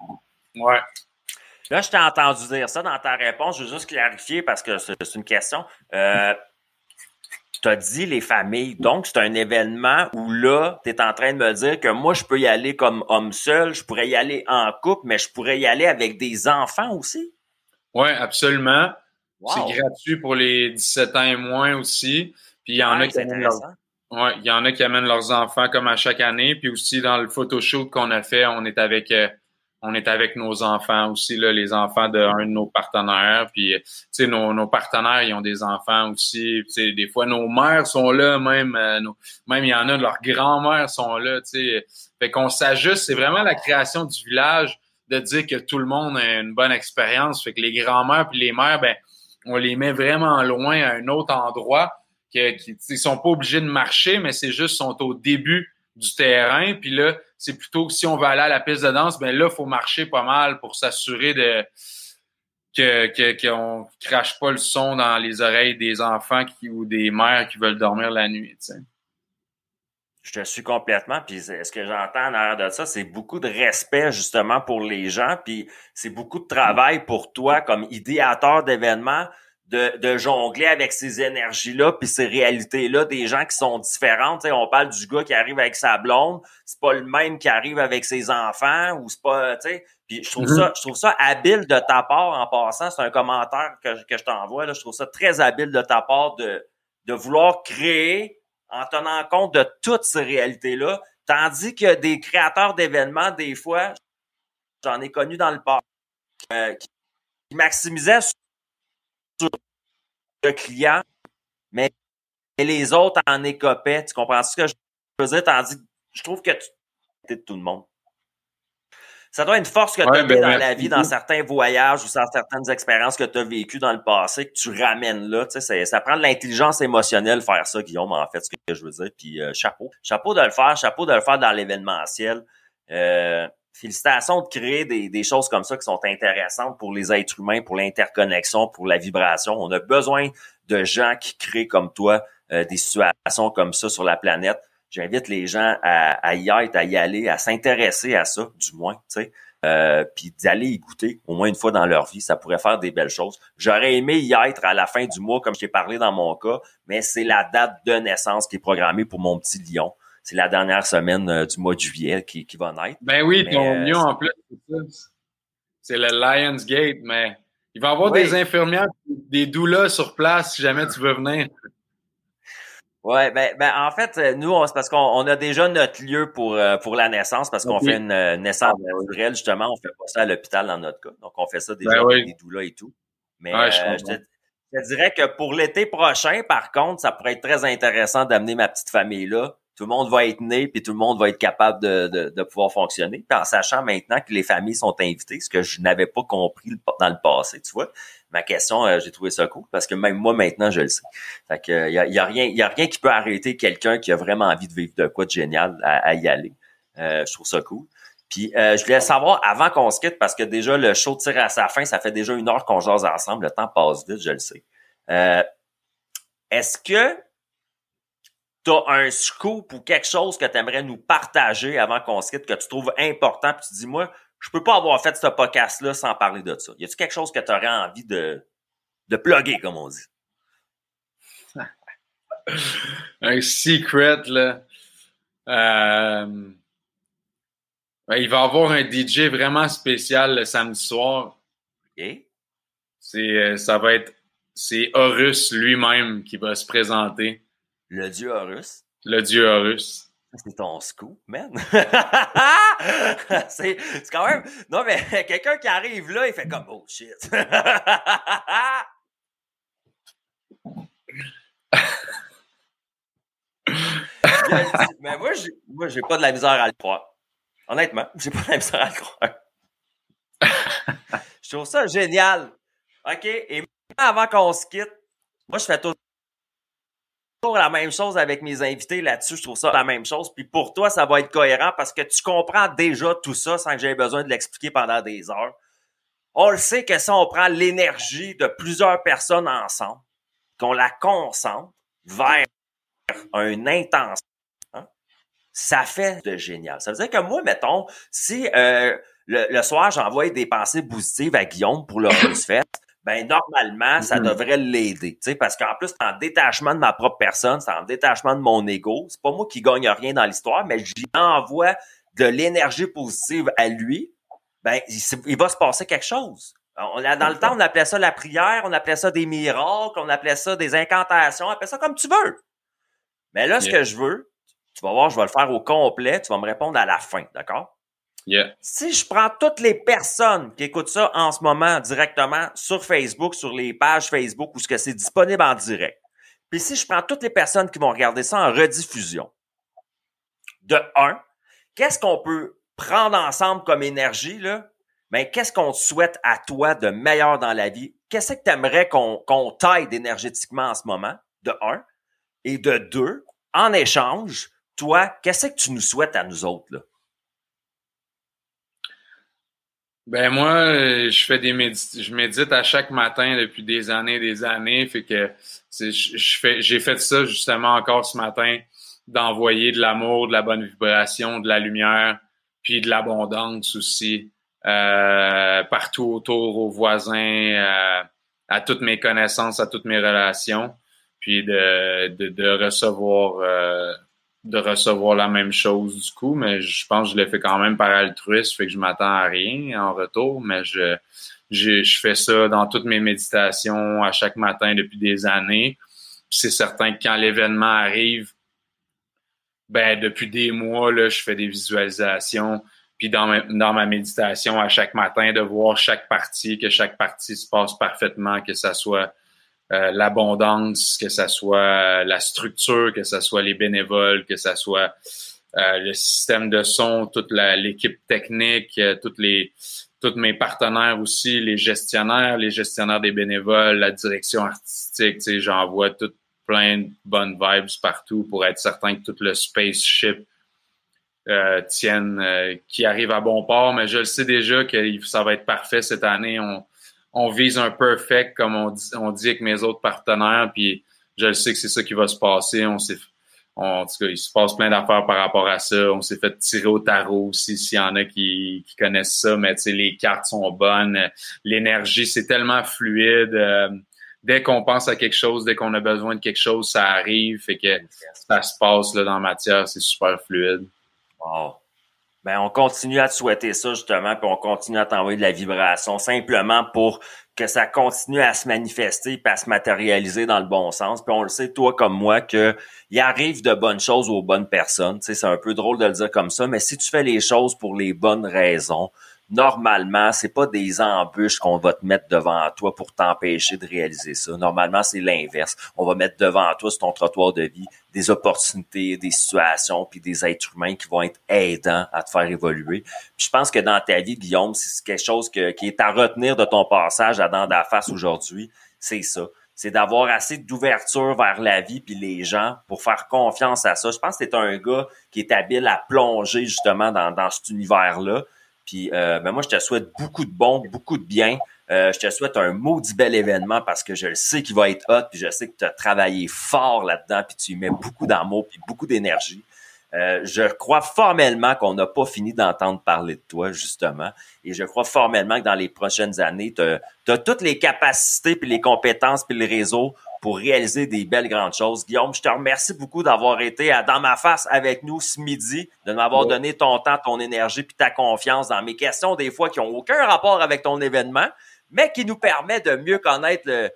Ouais. Là, je t'ai entendu dire ça dans ta réponse. Je veux juste clarifier parce que c'est une question. Euh, tu as dit les familles. Donc, c'est un événement où là, tu es en train de me dire que moi, je peux y aller comme homme seul, je pourrais y aller en couple, mais je pourrais y aller avec des enfants aussi? Oui, absolument. C'est gratuit pour les 17 ans et moins aussi. Puis il y en a qui amènent leurs... ouais, il y en a qui amènent leurs enfants comme à chaque année. Puis aussi dans le photoshoot qu'on a fait, on est avec euh, on est avec nos enfants aussi, là, les enfants d'un de, nos partenaires. Puis, tu sais, nos, nos, partenaires, ils ont des enfants aussi. Tu sais, des fois, nos mères sont là, même, euh, même il y en a, leurs grands-mères sont là, tu sais. Fait qu'on s'ajuste. C'est vraiment la création du village de dire que tout le monde a une bonne expérience. Fait que les grands-mères puis les mères, ben, on les met vraiment loin à un autre endroit. Qui, qui, sont pas obligés de marcher, mais c'est juste sont au début du terrain. Puis là, c'est plutôt que si on veut aller à la piste de danse, ben là, il faut marcher pas mal pour s'assurer de que qu'on crache pas le son dans les oreilles des enfants ou des mères qui veulent dormir la nuit. Je te suis complètement. Puis ce que j'entends en arrière de ça, c'est beaucoup de respect justement pour les gens. Puis c'est beaucoup de travail pour toi comme idéateur d'événements de, de, jongler avec ces énergies-là puis ces réalités-là des gens qui sont différentes. on parle du gars qui arrive avec sa blonde, c'est pas le même qui arrive avec ses enfants ou c'est pas, tu sais. Puis je trouve mm-hmm. ça, je trouve ça habile de ta part en passant. C'est un commentaire que, que je t'envoie. Là. Je trouve ça très habile de ta part de, de vouloir créer en tenant compte de toutes ces réalités-là. Tandis que des créateurs d'événements, des fois, j'en ai connu dans le passé, euh, qui maximisaient le client, mais les autres en écopaient. Tu comprends ce que je veux dire? Tandis je trouve que tu es de tout le monde. Ça doit être une force que tu as ben, dans la vie, dans certains voyages ou dans certaines expériences que tu as vécues dans le passé, que tu ramènes là. Tu sais, ça prend de l'intelligence émotionnelle faire ça, Guillaume, en fait, ce que je veux dire. Puis euh, chapeau. Chapeau de le faire, chapeau de le faire dans l'événementiel. Euh, félicitations de créer des, choses comme ça qui sont intéressantes pour les êtres humains, pour l'interconnexion, pour la vibration. On a besoin de gens qui créent comme toi euh, des situations comme ça sur la planète. J'invite les gens à, à, y être, à y aller, à s'intéresser à ça, du moins, tu sais. Euh, puis d'aller y goûter au moins une fois dans leur vie, ça pourrait faire des belles choses. J'aurais aimé y être à la fin du mois, comme je t'ai parlé dans mon cas, mais c'est la date de naissance qui est programmée pour mon petit lion c'est la dernière semaine euh, du mois de juillet qui, qui va naître. Ben oui, ton euh, en plus, c'est le Lions Gate, mais il va y avoir des infirmières, des doulas sur place si jamais tu veux venir. Ouais, ben, ben en fait, euh, nous, c'est parce qu'on a déjà notre lieu pour, pour la naissance, parce qu'on fait une naissance ah, ben naturelle, justement, on fait pas ça à l'hôpital dans notre cas. Donc, on fait ça déjà ben avec des doulas et tout. Mais je, te, je, dirais que pour l'été prochain, par contre, ça pourrait être très intéressant d'amener ma petite famille là tout le monde va être né, puis tout le monde va être capable de, de, de, pouvoir fonctionner. Puis en sachant maintenant que les familles sont invitées, ce que je n'avais pas compris dans le passé, tu vois. Ma question, euh, j'ai trouvé ça cool parce que même moi maintenant je le sais. Fait que y a, y a rien, y a rien qui peut arrêter quelqu'un qui a vraiment envie de vivre de quoi de génial à, y aller. Euh, je trouve ça cool. Puis euh, je voulais savoir avant qu'on se quitte parce que déjà le show tire à sa fin, ça fait déjà une heure qu'on jase ensemble, le temps passe vite, je le sais. Est-ce que tu as un scoop ou quelque chose que tu aimerais nous partager avant qu'on se quitte, que tu trouves important, puis tu dis, moi, je peux pas avoir fait ce podcast-là sans parler de ça. Y a-tu quelque chose que tu aurais envie de, de plugger, comme on dit? un secret, là. Euh, il va y avoir un DJ vraiment spécial le samedi soir. C'est, euh, ça va être, c'est Horus lui-même qui va se présenter. Le dieu Horus. Le dieu Horus. C'est ton scoop, man. c'est quand même. Non, mais quelqu'un qui arrive là, il fait comme oh shit. mais moi, j'ai, moi, j'ai pas de la misère à le croire. Honnêtement, j'ai pas de la misère à le croire. je trouve ça génial. OK? Et avant qu'on se quitte, moi, je fais tout la même chose avec mes invités là-dessus. Je trouve ça la même chose. Puis pour toi, ça va être cohérent parce que tu comprends déjà tout ça sans que j'aie besoin de l'expliquer pendant des heures. On le sait que si on prend l'énergie de plusieurs personnes ensemble, qu'on la concentre vers un intention, ça fait de génial. Ça veut dire que moi, mettons, si euh, le, soir, j'envoie des pensées positives à Guillaume pour le fête, ben normalement, ça mm-hmm. devrait l'aider. Parce qu'en plus, c'est en détachement de ma propre personne, c'est en détachement de mon ego. C'est pas moi qui gagne rien dans l'histoire, mais j'y envoie de l'énergie positive à lui. Ben, il, va se passer quelque chose. On a, dans le temps, on appelait ça la prière, on appelait ça des miracles, on appelait ça des incantations, on appelait ça comme tu veux. Mais là, ce que je veux, tu vas voir, je vais le faire au complet, tu vas me répondre à la fin, d'accord? Si je prends toutes les personnes qui écoutent ça en ce moment directement sur Facebook, sur les pages Facebook où ce que c'est disponible en direct, puis si je prends toutes les personnes qui vont regarder ça en rediffusion, de un, qu'est-ce qu'on peut prendre ensemble comme énergie, là? Mais qu'est-ce qu'on te souhaite à toi de meilleur dans la vie? Qu'est-ce que tu aimerais qu'on qu'on t'aide énergétiquement en ce moment? De un. Et de deux, en échange, toi, qu'est-ce que tu nous souhaites à nous autres, là? Ben moi, je fais des médit je médite à chaque matin depuis des années, des années. Fait que je fais, j'ai fait ça justement encore ce matin, d'envoyer de l'amour, de la bonne vibration, de la lumière, puis de l'abondance aussi euh, partout autour, aux voisins, euh, à toutes mes connaissances, à toutes mes relations, puis de, de, de recevoir euh, de recevoir la même chose du coup, mais je pense que je l'ai fait quand même par altruisme, fait que je m'attends à rien en retour, mais je, je, je fais ça dans toutes mes méditations à chaque matin depuis des années. C'est certain que quand l'événement arrive, ben depuis des mois, là, je fais des visualisations. Puis dans dans ma méditation à chaque matin, de voir chaque partie, que chaque partie se passe parfaitement, que ça soit euh, l'abondance, que ça soit la structure, que ça soit les bénévoles, que ça soit euh, le système de son, toute l'équipe technique, euh, tous mes partenaires aussi, les gestionnaires, les gestionnaires des bénévoles, la direction artistique, j'envoie tout plein de bonnes vibes partout pour être certain que tout le spaceship tienne, qui arrive à bon port. Mais je le sais déjà que ça va être parfait cette année. On vise un perfect, comme on dit, on dit avec mes autres partenaires, puis je le sais que c'est ça qui va se passer. On s'est, en tout cas, il se passe plein d'affaires par rapport à ça. On s'est fait tirer au tarot aussi, s'il y en a qui, qui connaissent ça, mais les cartes sont bonnes. L'énergie, c'est tellement fluide. Euh, dès qu'on pense à quelque chose, dès qu'on a besoin de quelque chose, ça arrive. Fait que ça se passe là, dans la matière, c'est super fluide. Wow. Ben, on continue à te souhaiter ça, justement, puis on continue à t'envoyer de la vibration, simplement pour que ça continue à se manifester et à se matérialiser dans le bon sens. Puis on le sait, toi comme moi, que il arrive de bonnes choses aux bonnes personnes. Tu sais, c'est un peu drôle de le dire comme ça, mais si tu fais les choses pour les bonnes raisons, normalement, c'est pas des embûches qu'on va te mettre devant toi pour t'empêcher de réaliser ça. Normalement, c'est l'inverse. On va mettre devant toi sur ton trottoir de vie des opportunités, des situations, puis des êtres humains qui vont être aidants à te faire évoluer. Puis je pense que dans ta vie, Guillaume, c'est quelque chose qui est à retenir de ton passage à Dans la face aujourd'hui, c'est ça c'est d'avoir assez d'ouverture vers la vie puis les gens pour faire confiance à ça. Je pense que c'est un gars qui est habile à plonger justement dans, dans cet univers-là. Puis euh, ben moi, je te souhaite beaucoup de bon, beaucoup de bien. Euh, je te souhaite un maudit bel événement parce que je le sais qu'il va être hot, puis je sais que tu as travaillé fort là-dedans, puis tu y mets beaucoup d'amour, puis beaucoup d'énergie. Euh, je crois formellement qu'on n'a pas fini d'entendre parler de toi, justement. Et je crois formellement que dans les prochaines années, tu as, toutes les capacités, puis les compétences, puis le réseau pour réaliser des belles grandes choses. Guillaume, je te remercie beaucoup d'avoir été à, dans ma face avec nous ce midi, de m'avoir donné ton temps, ton énergie puis ta confiance dans mes questions, des fois qui ont aucun rapport avec ton événement, mais qui nous permet de mieux connaître le,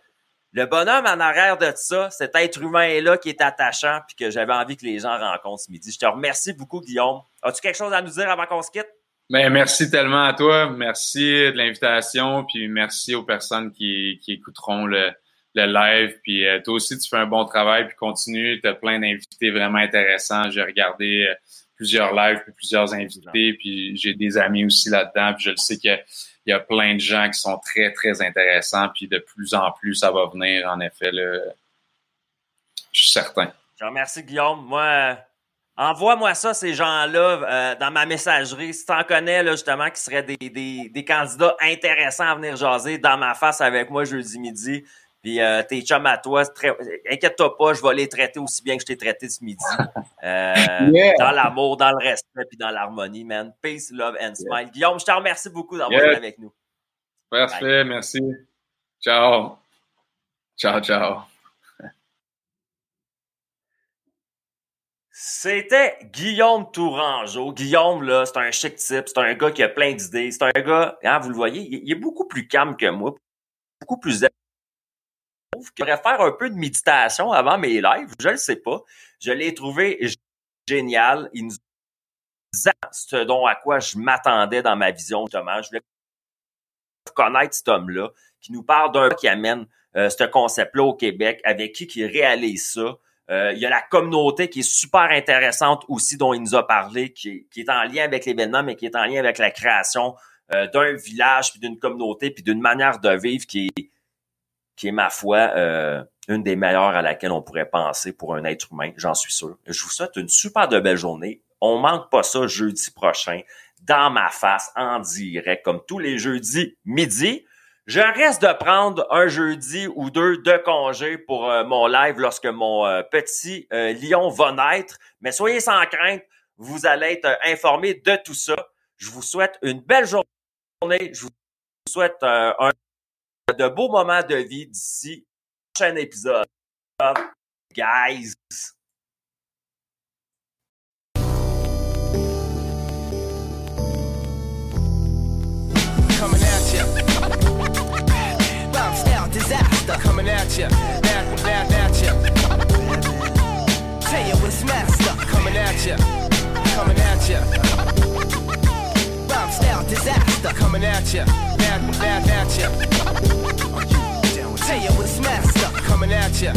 le bonhomme en arrière de ça, cet être humain-là qui est attachant puis que j'avais envie que les gens rencontrent ce midi. Je te remercie beaucoup, Guillaume. As-tu quelque chose à nous dire avant qu'on se quitte? Ben, merci tellement à toi. Merci de l'invitation, puis merci aux personnes qui, qui écouteront le, le live. Puis euh, toi aussi, tu fais un bon travail, puis continue. Tu as plein d'invités vraiment intéressants. J'ai regardé euh, plusieurs lives, puis plusieurs invités, puis j'ai des amis aussi là-dedans. Puis je le sais qu'il y, a plein de gens qui sont très, très intéressants. Puis de plus en plus, ça va venir, en effet. Là. Je suis certain. Je remercie, Guillaume. Moi, envoie-moi ça, ces gens-là, euh, dans ma messagerie. Si tu en connais, là, justement, qui seraient des, des, des candidats intéressants à venir jaser dans ma face avec moi jeudi midi, puis euh, tes chums à toi, inquiète-toi pas, je vais les traiter aussi bien que je t'ai traité ce midi. Euh, dans l'amour, dans le respect, puis dans l'harmonie, man. Peace, love and smile. Guillaume, je te remercie beaucoup d'avoir été avec nous. Parfait, merci. Ciao. Ciao, ciao. C'était Guillaume Tourangeau. Guillaume, là, c'est un chic type, c'est un gars qui a plein d'idées. C'est un gars, hein, vous le voyez, il est beaucoup plus calme que moi, beaucoup plus je devrais faire un peu de méditation avant mes lives. Je le sais pas. Je l'ai trouvé génial. Il nous ce dont à quoi je m'attendais dans ma vision, justement. Je voulais connaître cet homme-là, qui nous parle d'un qui amène euh, ce concept-là au Québec, avec qui qui réalise ça. Euh, il y a la communauté qui est super intéressante aussi, dont il nous a parlé, qui, qui est en lien avec l'événement, mais qui est en lien avec la création euh, d'un village, puis d'une communauté, puis d'une manière de vivre qui est, qui est ma foi, euh, une des meilleures à laquelle on pourrait penser pour un être humain, j'en suis sûr. Je vous souhaite une super de belle journée. On manque pas ça jeudi prochain, dans ma face, en direct, comme tous les jeudis midi. Je reste de prendre un jeudi ou deux de congé pour euh, mon live lorsque mon euh, petit euh, lion va naître. Mais soyez sans crainte, vous allez être informés de tout ça. Je vous souhaite une belle journée. Je vous souhaite un de beaux moments de vie d'ici prochain épisode. Guys. Coming at disaster. Coming at. Tell you. Coming at ya. Coming at ya. Style disaster. Coming at ya. At, at, at ya. Tell you what's master. Coming at ya.